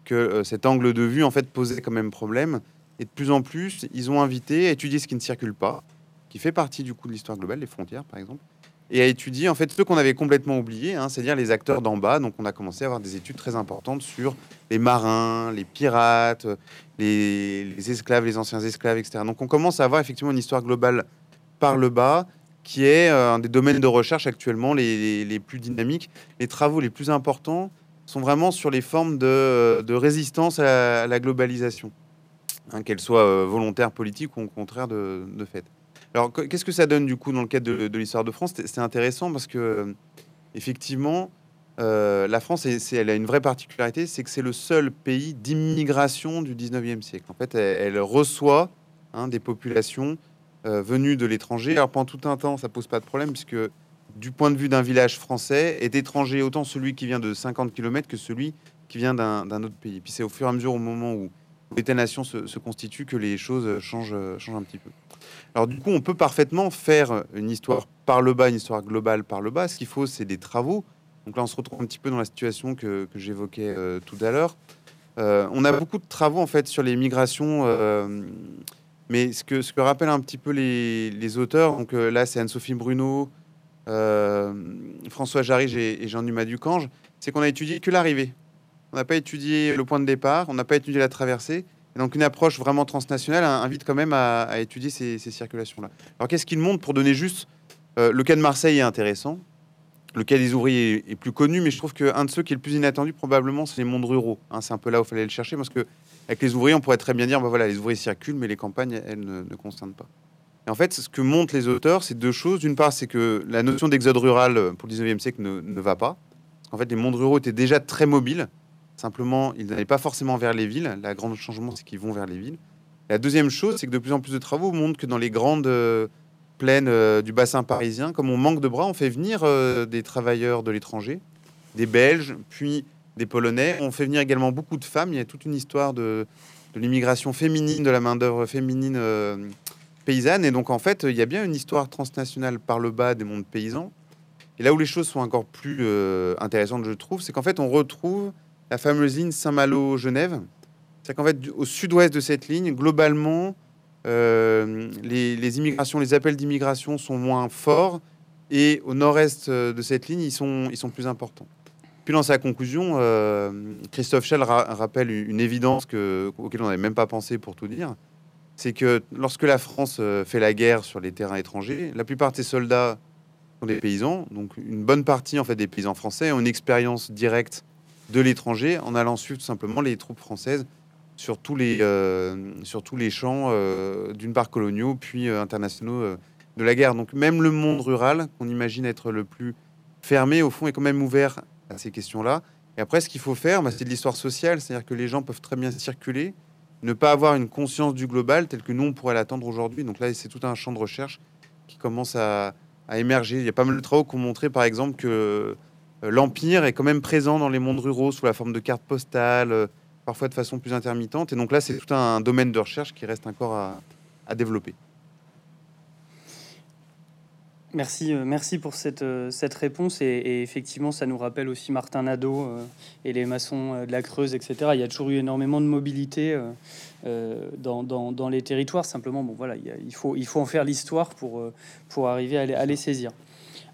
que cet angle de vue en fait posait quand même problème. Et de plus en plus, ils ont invité à étudier ce qui ne circule pas, qui fait partie du coup de l'histoire globale, les frontières par exemple, et à étudier en fait ce qu'on avait complètement oublié, hein, c'est-à-dire les acteurs d'en bas. Donc on a commencé à avoir des études très importantes sur les marins, les pirates, les, esclaves, les anciens esclaves, etc. Donc on commence à avoir effectivement une histoire globale par le bas qui est euh, un des domaines de recherche actuellement les, plus dynamiques. Les travaux les plus importants sont vraiment sur les formes de, résistance à la, globalisation, hein, qu'elle soit euh, volontaire, politique ou au contraire de fait. Alors, qu'est-ce que ça donne du coup dans le cadre de, l'histoire de France? C'est intéressant parce que, euh, effectivement, euh, la France, elle a une vraie particularité, c'est que c'est le seul pays d'immigration du 19e siècle. En fait, elle, reçoit hein, des populations euh, venues de l'étranger. Alors, pendant tout un temps, ça pose pas de problème, puisque du point de vue d'un village français, est étranger autant celui qui vient de 50 km que celui qui vient d'un autre pays. Puis c'est au fur et à mesure, au moment où l'État-nation se, constitue, que les choses changent, changent un petit peu. Alors du coup, on peut parfaitement faire une histoire par le bas, une histoire globale par le bas. Ce qu'il faut, c'est des travaux. Donc là, on se retrouve un petit peu dans la situation que, j'évoquais euh, tout à l'heure. Euh, on a beaucoup de travaux en fait sur les migrations, euh, mais ce que, ce que rappellent un petit peu les, auteurs, donc là c'est Anne-Sophie Bruno, François Jarige et, Jean-Dumas Ducange, c'est qu'on a étudié que l'arrivée. On n'a pas étudié le point de départ, on n'a pas étudié la traversée, donc une approche vraiment transnationale invite quand même à, étudier ces, circulations-là. Alors qu'est-ce qu'il montre pour donner juste euh, Le cas de Marseille est intéressant. Le cas des ouvriers est, plus connu, mais je trouve qu'un de ceux qui est le plus inattendu probablement, c'est les mondes ruraux. Hein. c'est un peu là où il fallait le chercher, parce que avec les ouvriers, on pourrait très bien dire, bah voilà, les ouvriers circulent, mais les campagnes, elles ne, ne constatent pas. Et en fait, ce que montrent les auteurs, c'est deux choses. D'une part, c'est que la notion d'exode rural pour le 19e siècle ne va pas. En fait, les mondes ruraux étaient déjà très mobiles. Simplement, ils n'allaient pas forcément vers les villes. La grande changement, c'est qu'ils vont vers les villes. La deuxième chose, c'est que de plus en plus de travaux montrent que dans les grandes euh, plaines euh, du bassin parisien, comme on manque de bras, on fait venir euh, des travailleurs de l'étranger, des Belges, puis des Polonais. On fait venir également beaucoup de femmes. Il y a toute une histoire de, l'immigration féminine, de la main-d'œuvre féminine paysanne. Et donc, en fait, il y a bien une histoire transnationale par le bas des mondes paysans. Et là où les choses sont encore plus intéressantes, je trouve, c'est qu'en fait, on retrouve la fameuse ligne Saint-Malo-Genève. C'est qu'en fait, au sud-ouest de cette ligne, globalement, euh, les, immigrations, les appels d'immigration sont moins forts et au nord-est euh, de cette ligne, ils sont, ils sont plus importants. Puis dans sa conclusion, euh, Christophe Schell rappelle une évidence que, auquel on n'avait même pas pensé pour tout dire, c'est que lorsque la France fait la guerre sur les terrains étrangers, la plupart de ses soldats sont des paysans, donc une bonne partie en fait des paysans français ont une expérience directe de l'étranger en allant suivre tout simplement les troupes françaises sur tous les, euh, sur tous les champs, euh, d'une part coloniaux, puis euh, internationaux de la guerre. Donc même le monde rural, qu'on imagine être le plus fermé, au fond, est quand même ouvert à ces questions-là. Et après, ce qu'il faut faire, bah, c'est de l'histoire sociale, c'est-à-dire que les gens peuvent très bien circuler, ne pas avoir une conscience du global tel que nous, on pourrait l'attendre aujourd'hui. Donc là, c'est tout un champ de recherche qui commence à, à émerger. Il y a pas mal de travaux qui ont montré, par exemple, que l'Empire est quand même présent dans les mondes ruraux sous la forme de cartes postales, euh, parfois de façon plus intermittente. Et donc là, c'est tout un domaine de recherche qui reste encore à, développer. Merci, euh, merci pour cette, réponse. Et, effectivement, ça nous rappelle aussi Martin Nadeau et les maçons de la Creuse, etc. Il y a toujours eu énormément de mobilité dans, dans, les territoires. Simplement, bon, voilà, il, faut, il faut en faire l'histoire pour, pour arriver à les saisir.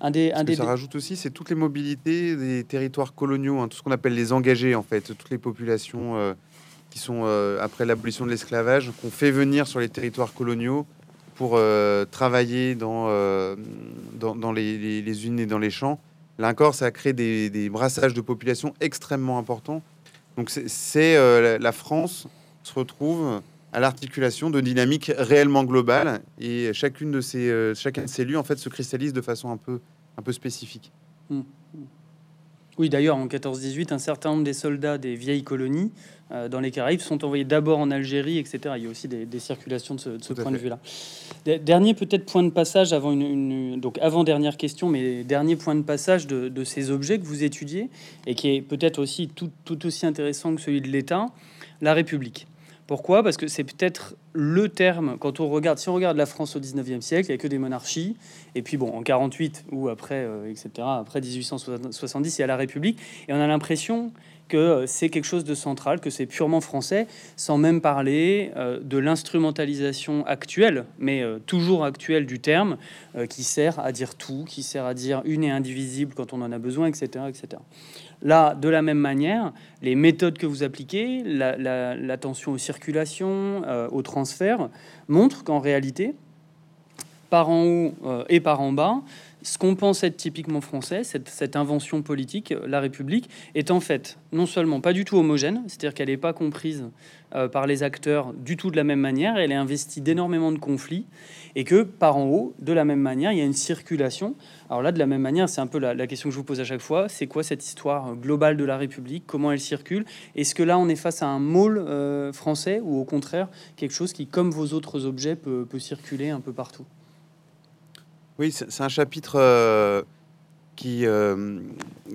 Un des, un des... ça rajoute aussi, c'est toutes les mobilités des territoires coloniaux, hein, tout ce qu'on appelle les engagés, en fait, toutes les populations euh, qui sont, euh, après l'abolition de l'esclavage, qu'on fait venir sur les territoires coloniaux pour euh, travailler dans, dans, les, les, usines et dans les champs. Là encore, ça a créé des, brassages de population extrêmement importants. Donc c'est la France se retrouve à l'articulation de dynamiques réellement globales et chacune de ces, euh, chacun de ces lieux en fait se cristallise de façon un peu, un peu spécifique. Mmh. Oui, d'ailleurs, en 14-18, un certain nombre des soldats des vieilles colonies euh, dans les Caraïbes sont envoyés d'abord en Algérie, etc. Il y a aussi des, circulations de ce, point de vue-là. Dernier peut-être point de passage avant une, donc avant dernière question, mais dernier point de passage de, ces objets que vous étudiez et qui est peut-être aussi tout, tout aussi intéressant que celui de l'État, la République. Pourquoi? Parce que c'est peut-être le terme, quand on regarde, si on regarde la France au 19e siècle, il n'y a que des monarchies. Et puis bon, en 48 ou après, euh, etc., après 1870, il y a la République. Et on a l'impression que euh, c'est quelque chose de central, que c'est purement français, sans même parler euh, de l'instrumentalisation actuelle, mais toujours actuelle du terme, qui sert à dire tout, qui sert à dire une et indivisible quand on en a besoin, etc. etc. Là, de la même manière, les méthodes que vous appliquez, l'attention aux circulations, euh, aux transferts, montrent qu'en réalité, par en haut euh, et par en bas, ce qu'on pense être typiquement français, cette, invention politique, la République, est en fait non seulement pas du tout homogène, c'est-à-dire qu'elle n'est pas comprise euh, par les acteurs du tout de la même manière, elle est investie d'énormément de conflits, et que par en haut, de la même manière, il y a une circulation. Alors là, de la même manière, c'est un peu la, question que je vous pose à chaque fois, c'est quoi cette histoire globale de la République, comment elle circule? Est-ce que là, on est face à un môle euh, français, ou au contraire, quelque chose qui, comme vos autres objets, peut circuler un peu partout? Oui, c'est un chapitre euh, qui, euh,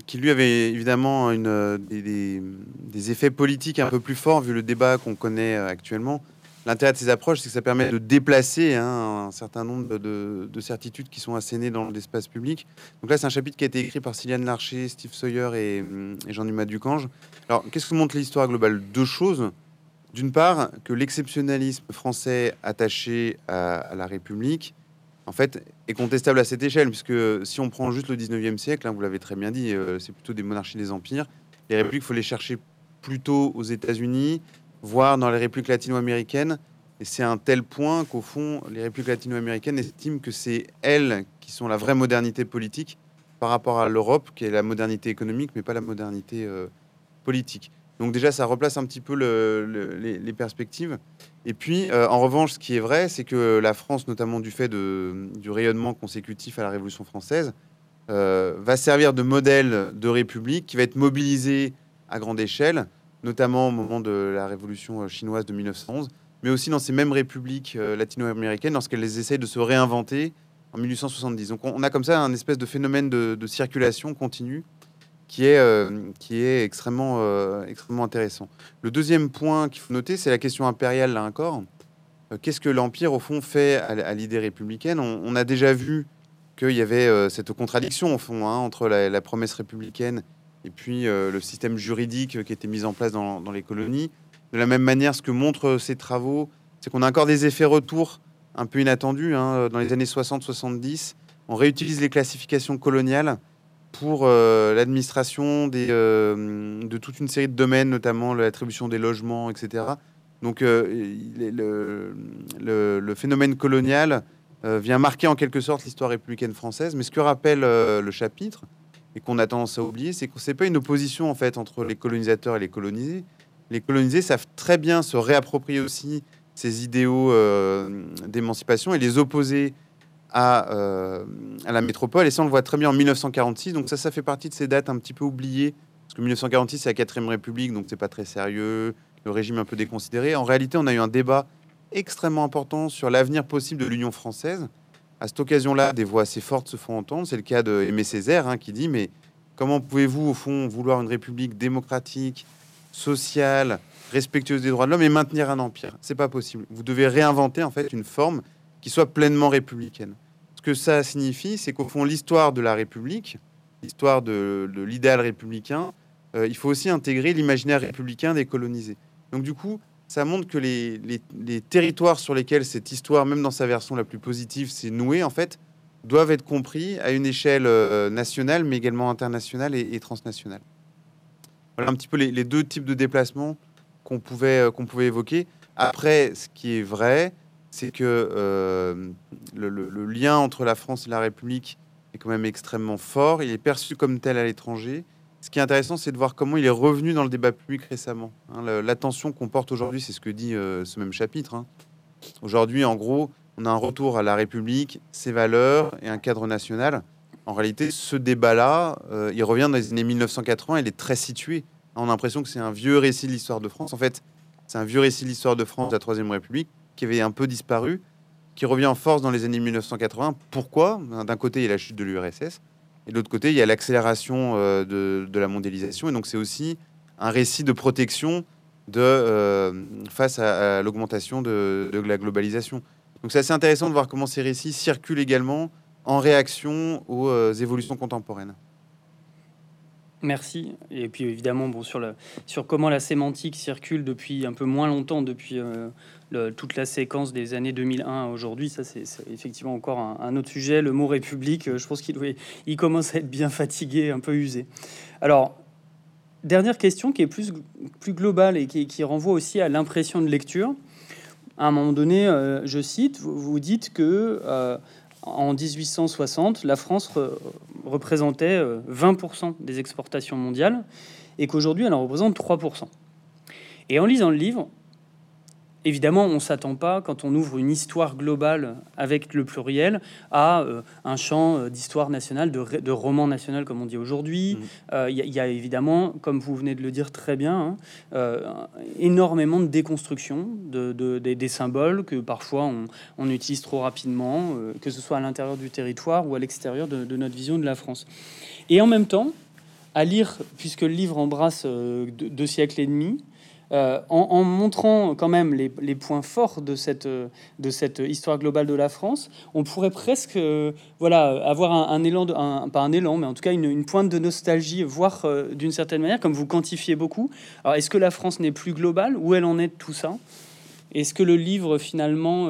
qui, lui, avait évidemment une, euh, des, effets politiques un peu plus forts vu le débat qu'on connaît actuellement. L'intérêt de ces approches, c'est que ça permet de déplacer hein, un certain nombre de, certitudes qui sont assénées dans l'espace public. Donc là, c'est un chapitre qui a été écrit par Sylviane Larcher, Steve Sawyer et, Jean-Dumas Ducange. Alors, qu'est-ce que montre l'histoire globale? Deux choses. D'une part, que l'exceptionnalisme français attaché à la République en fait, est contestable à cette échelle, puisque si on prend juste le 19e siècle, hein, vous l'avez très bien dit, euh, c'est plutôt des monarchies des empires. Les républiques, il faut les chercher plutôt aux États-Unis, voire dans les républiques latino-américaines. Et c'est un tel point qu'au fond, les républiques latino-américaines estiment que c'est elles qui sont la vraie modernité politique par rapport à l'Europe, qui est la modernité économique, mais pas la modernité euh, politique. Donc déjà, ça replace un petit peu les, perspectives. Et puis, euh, en revanche, ce qui est vrai, c'est que la France, notamment du fait du rayonnement consécutif à la Révolution française, euh, va servir de modèle de république qui va être mobilisé à grande échelle, notamment au moment de la Révolution chinoise de 1911, mais aussi dans ces mêmes républiques euh, latino-américaines lorsqu'elles essayent de se réinventer en 1870. Donc on a comme ça un espèce de phénomène de circulation continue qui est, euh, qui est extrêmement, euh, extrêmement intéressant. Le deuxième point qu'il faut noter, c'est la question impériale, là encore. Euh, qu'est-ce que l'Empire, au fond, fait à, l'idée républicaine? On, a déjà vu qu'il y avait cette contradiction, au fond, hein, entre la, promesse républicaine et puis le système juridique qui était mis en place dans, les colonies. De la même manière, ce que montrent ces travaux, c'est qu'on a encore des effets retours un peu inattendus. Hein, dans les années 60-70, on réutilise les classifications coloniales pour euh, l'administration euh, de toute une série de domaines, notamment l'attribution des logements, etc. Donc euh, le, phénomène colonial vient marquer en quelque sorte l'histoire républicaine française. Mais ce que rappelle le chapitre, et qu'on a tendance à oublier, c'est que ce n'est pas une opposition en fait entre les colonisateurs et les colonisés. Les colonisés savent très bien se réapproprier aussi ces idéaux d'émancipation et les opposer euh, à, la métropole. Et ça, on le voit très bien en 1946. Donc ça, ça fait partie de ces dates un petit peu oubliées. Parce que 1946, c'est la quatrième République, donc c'est pas très sérieux. Le régime un peu déconsidéré. En réalité, on a eu un débat extrêmement important sur l'avenir possible de l'Union française. À cette occasion-là, des voix assez fortes se font entendre. C'est le cas de Aimé Césaire hein, qui dit Mais comment pouvez-vous, au fond, vouloir une république démocratique, sociale, respectueuse des droits de l'homme et maintenir un empire? C'est pas possible. Vous devez réinventer en fait une forme qui soit pleinement républicaine. Ce que ça signifie, c'est qu'au fond, l'histoire de la République, l'histoire de, l'idéal républicain, euh, il faut aussi intégrer l'imaginaire républicain des colonisés. Donc du coup, ça montre que les, territoires sur lesquels cette histoire, même dans sa version la plus positive, s'est nouée, en fait, doivent être compris à une échelle euh, nationale, mais également internationale et, transnationale. Voilà un petit peu les, deux types de déplacements qu'on pouvait, euh, qu'on pouvait évoquer. Après, ce qui est vrai, c'est que euh, le, lien entre la France et la République est quand même extrêmement fort. Il est perçu comme tel à l'étranger. Ce qui est intéressant, c'est de voir comment il est revenu dans le débat public récemment. Hein. L'attention qu'on porte aujourd'hui, c'est ce que dit euh, ce même chapitre. Hein. Aujourd'hui, en gros, on a un retour à la République, ses valeurs et un cadre national. En réalité, ce débat-là, euh, il revient dans les années 1980, il est très situé. On a l'impression que c'est un vieux récit de l'histoire de France. En fait, c'est un vieux récit de l'histoire de France de la Troisième République qui avait un peu disparu, qui revient en force dans les années 1980. Pourquoi? D'un côté, il y a la chute de l'URSS, et de l'autre côté, il y a l'accélération euh, de, la mondialisation. Et donc, c'est aussi un récit de protection de, euh, face à, l'augmentation de, de, la globalisation. Donc, c'est assez intéressant de voir comment ces récits circulent également en réaction aux euh, évolutions contemporaines. Merci. Et puis évidemment, bon, sur, le, sur comment la sémantique circule depuis un peu moins longtemps, depuis toute la séquence des années 2001 à aujourd'hui, ça c'est effectivement encore un, autre sujet. Le mot République, euh, je pense qu'il il commence à être bien fatigué, un peu usé. Alors, dernière question qui est plus, plus globale et qui, renvoie aussi à l'impression de lecture. À un moment donné, euh, je cite, vous, dites que euh, en 1860, la France représentait 20% des exportations mondiales et qu'aujourd'hui, elle en représente 3%. Et en lisant le livre, Évidemment, on ne s'attend pas, quand on ouvre une histoire globale avec le pluriel, à euh, un champ euh, d'histoire nationale, de, de, roman national, comme on dit aujourd'hui. Mm. Euh, il y, a évidemment, comme vous venez de le dire très bien, hein, énormément de déconstruction de, des symboles que parfois on, on utilise trop rapidement, que ce soit à l'intérieur du territoire ou à l'extérieur de, notre vision de la France. Et en même temps, à lire, puisque le livre embrasse deux siècles et demi, euh, en, montrant quand même les, points forts de cette, histoire globale de la France, on pourrait presque euh, voilà, avoir un, élan, de, un, pas un élan, mais en tout cas une, pointe de nostalgie, voire euh, d'une certaine manière, comme vous quantifiez beaucoup. Alors, est-ce que la France n'est plus globale? Où elle en est de tout ça? Est-ce que le livre, finalement,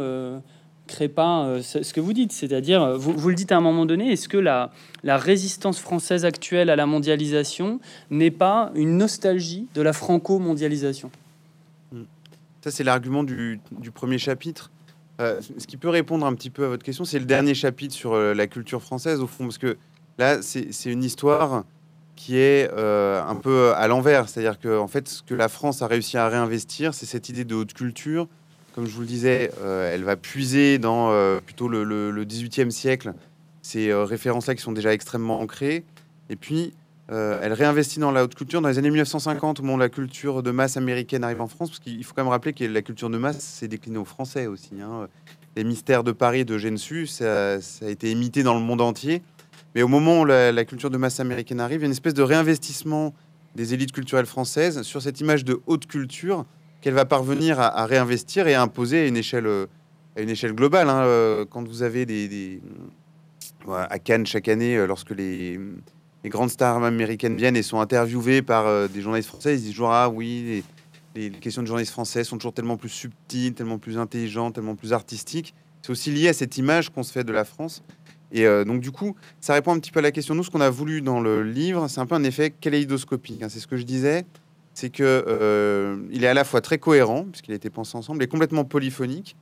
crée pas euh, ce que vous dites, c'est-à-dire, euh, vous, le dites à un moment donné, est-ce que la, résistance française actuelle à la mondialisation n'est pas une nostalgie de la franco-mondialisation? Ça, c'est l'argument du, premier chapitre. Euh, ce qui peut répondre un petit peu à votre question, c'est le dernier chapitre sur la culture française, au fond, parce que là, c'est une histoire qui est un peu à l'envers. C'est-à-dire que, en fait, ce que la France a réussi à réinvestir, c'est cette idée de haute culture, comme je vous le disais, euh, elle va puiser dans euh, plutôt le, le, 18e siècle ces euh, références-là qui sont déjà extrêmement ancrées. Et puis, elle réinvestit dans la haute culture dans les années 1950, au moment où la culture de masse américaine arrive en France, parce qu'il faut quand même rappeler que la culture de masse s'est déclinée au français aussi. Hein. Les mystères de Paris de Gensu, ça, a été imité dans le monde entier. Mais au moment où la, culture de masse américaine arrive, il y a une espèce de réinvestissement des élites culturelles françaises sur cette image de haute culture qu'elle va parvenir à, réinvestir et à imposer à une échelle, euh, à une échelle globale. Hein, euh, quand vous avez des, à Cannes chaque année, euh, lorsque les, grandes stars américaines viennent et sont interviewées par des journalistes français, ils disent toujours ah oui, les, questions de journalistes français sont toujours tellement plus subtiles, tellement plus intelligentes, tellement plus artistiques. C'est aussi lié à cette image qu'on se fait de la France. Et donc, du coup, ça répond un petit peu à la question. Nous, ce qu'on a voulu dans le livre, c'est un peu un effet kaléidoscopique. Hein. c'est ce que je disais c'est que euh, est à la fois très cohérent, puisqu'il a été pensé ensemble, et complètement polyphonique.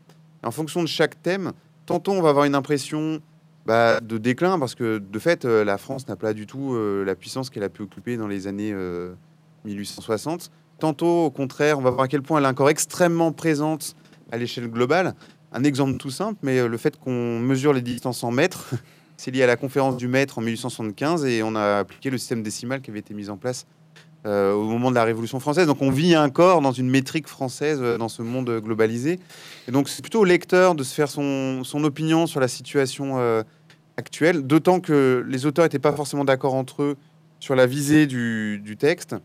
En fonction de chaque thème, tantôt on va avoir une impression bah, de déclin, parce que de fait, euh, la France n'a pas du tout euh, la puissance qu'elle a pu occuper dans les années 1860. Tantôt, au contraire, on va voir à quel point elle est encore extrêmement présente à l'échelle globale. Un exemple tout simple, mais le fait qu'on mesure les distances en mètres, *laughs* c'est lié à la conférence du mètre en 1875, et on a appliqué le système décimal qui avait été mis en place euh, au moment de la Révolution française. Donc on vit encore dans une métrique française euh, dans ce monde globalisé. Et donc c'est plutôt au lecteur de se faire son, opinion sur la situation euh, actuelle, d'autant que les auteurs n'étaient pas forcément d'accord entre eux sur la visée du, texte.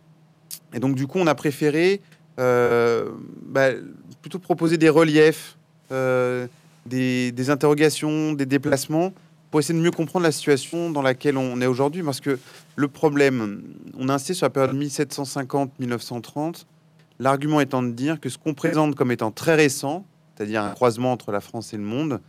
Et donc du coup on a préféré bah, plutôt proposer des reliefs, des interrogations, des déplacements pour essayer de mieux comprendre la situation dans laquelle on est aujourd'hui. Parce que le problème, on a insisté sur la période 1750-1930, l'argument étant de dire que ce qu'on présente comme étant très récent, c'est-à-dire un croisement entre la France et le monde,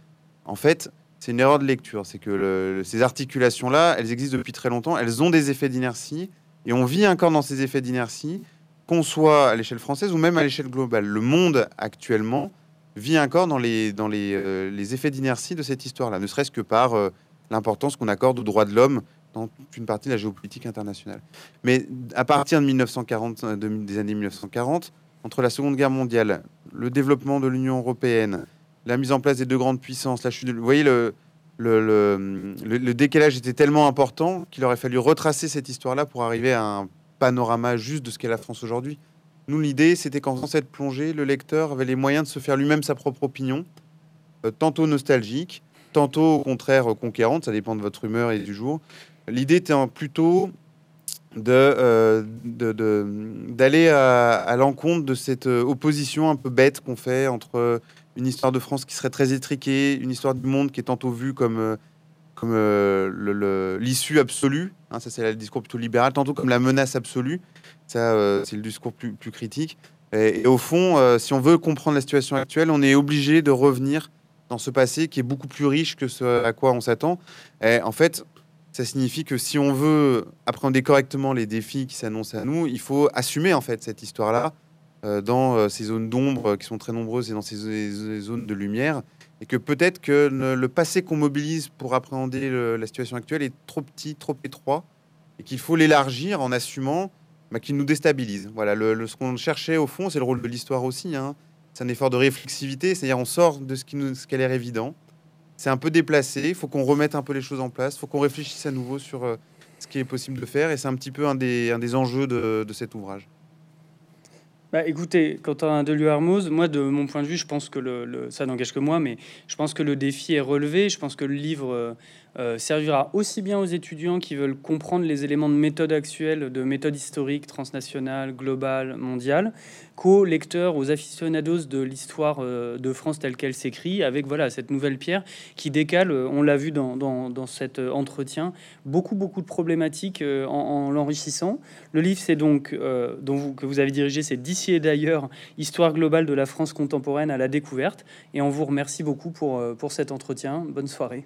en fait, c'est une erreur de lecture. C'est que ces articulations-là, elles existent depuis très longtemps, elles ont des effets d'inertie, et on vit encore dans ces effets d'inertie, qu'on soit à l'échelle française ou même à l'échelle globale. Le monde actuellement vit encore dans les, dans les, euh, les effets d'inertie de cette histoire-là, ne serait-ce que par euh, l'importance qu'on accorde aux droits de l'homme dans une partie de la géopolitique internationale. Mais à partir de 1940, euh, des années 1940, entre la Seconde Guerre mondiale, le développement de l'Union européenne, la mise en place des deux grandes puissances, la chute de... vous voyez le, le, le, décalage était tellement important qu'il aurait fallu retracer cette histoire-là pour arriver à un panorama juste de ce qu'est la France aujourd'hui. Nous, l'idée, c'était qu'en cette plongée, le lecteur avait les moyens de se faire lui-même sa propre opinion, euh, tantôt nostalgique, tantôt au contraire conquérante, ça dépend de votre humeur et du jour. L'idée était plutôt euh, d'aller à, l'encontre de cette euh, opposition un peu bête qu'on fait entre une histoire de France qui serait très étriquée, une histoire du monde qui est tantôt vue comme, comme l'issue absolue, hein, ça c'est le discours plutôt libéral, tantôt comme la menace absolue, ça euh, c'est le discours plus, critique. Et, au fond, si on veut comprendre la situation actuelle, on est obligé de revenir dans ce passé qui est beaucoup plus riche que ce à quoi on s'attend. Et en fait, ça signifie que si on veut appréhender correctement les défis qui s'annoncent à nous, il faut assumer en fait cette histoire-là euh, dans euh, ces zones d'ombre euh, qui sont très nombreuses et dans ces zones de lumière, et que peut-être que le passé qu'on mobilise pour appréhender la situation actuelle est trop petit, trop étroit, et qu'il faut l'élargir en assumant bah, qu'il nous déstabilise. Voilà, le, ce qu'on cherchait au fond, c'est le rôle de l'histoire aussi. Hein. C'est un effort de réflexivité, c'est-à-dire on sort de ce qui nous, ce qui a l'air évident. C'est un peu déplacé, il faut qu'on remette un peu les choses en place, il faut qu'on réfléchisse à nouveau sur ce qui est possible de faire, et c'est un petit peu un des, enjeux de, cet ouvrage. Bah, écoutez, Quentin Deluarmoz, moi, de mon point de vue, je pense que le, ça n'engage que moi, mais je pense que le défi est relevé. Je pense que le livre euh, servira aussi bien aux étudiants qui veulent comprendre les éléments de méthode actuelle, de méthode historique, transnationale, globale, mondiale, qu'aux lecteurs, aux aficionados de l'histoire euh, de France telle qu'elle s'écrit, avec voilà cette nouvelle pierre qui décale, euh, on l'a vu dans, dans, cet entretien, beaucoup beaucoup de problématiques en, l'enrichissant. Le livre, c'est donc dont vous, que vous avez dirigé, c'est d'ici et d'ailleurs, histoire globale de la France contemporaine à la découverte. Et on vous remercie beaucoup pour, pour cet entretien. Bonne soirée.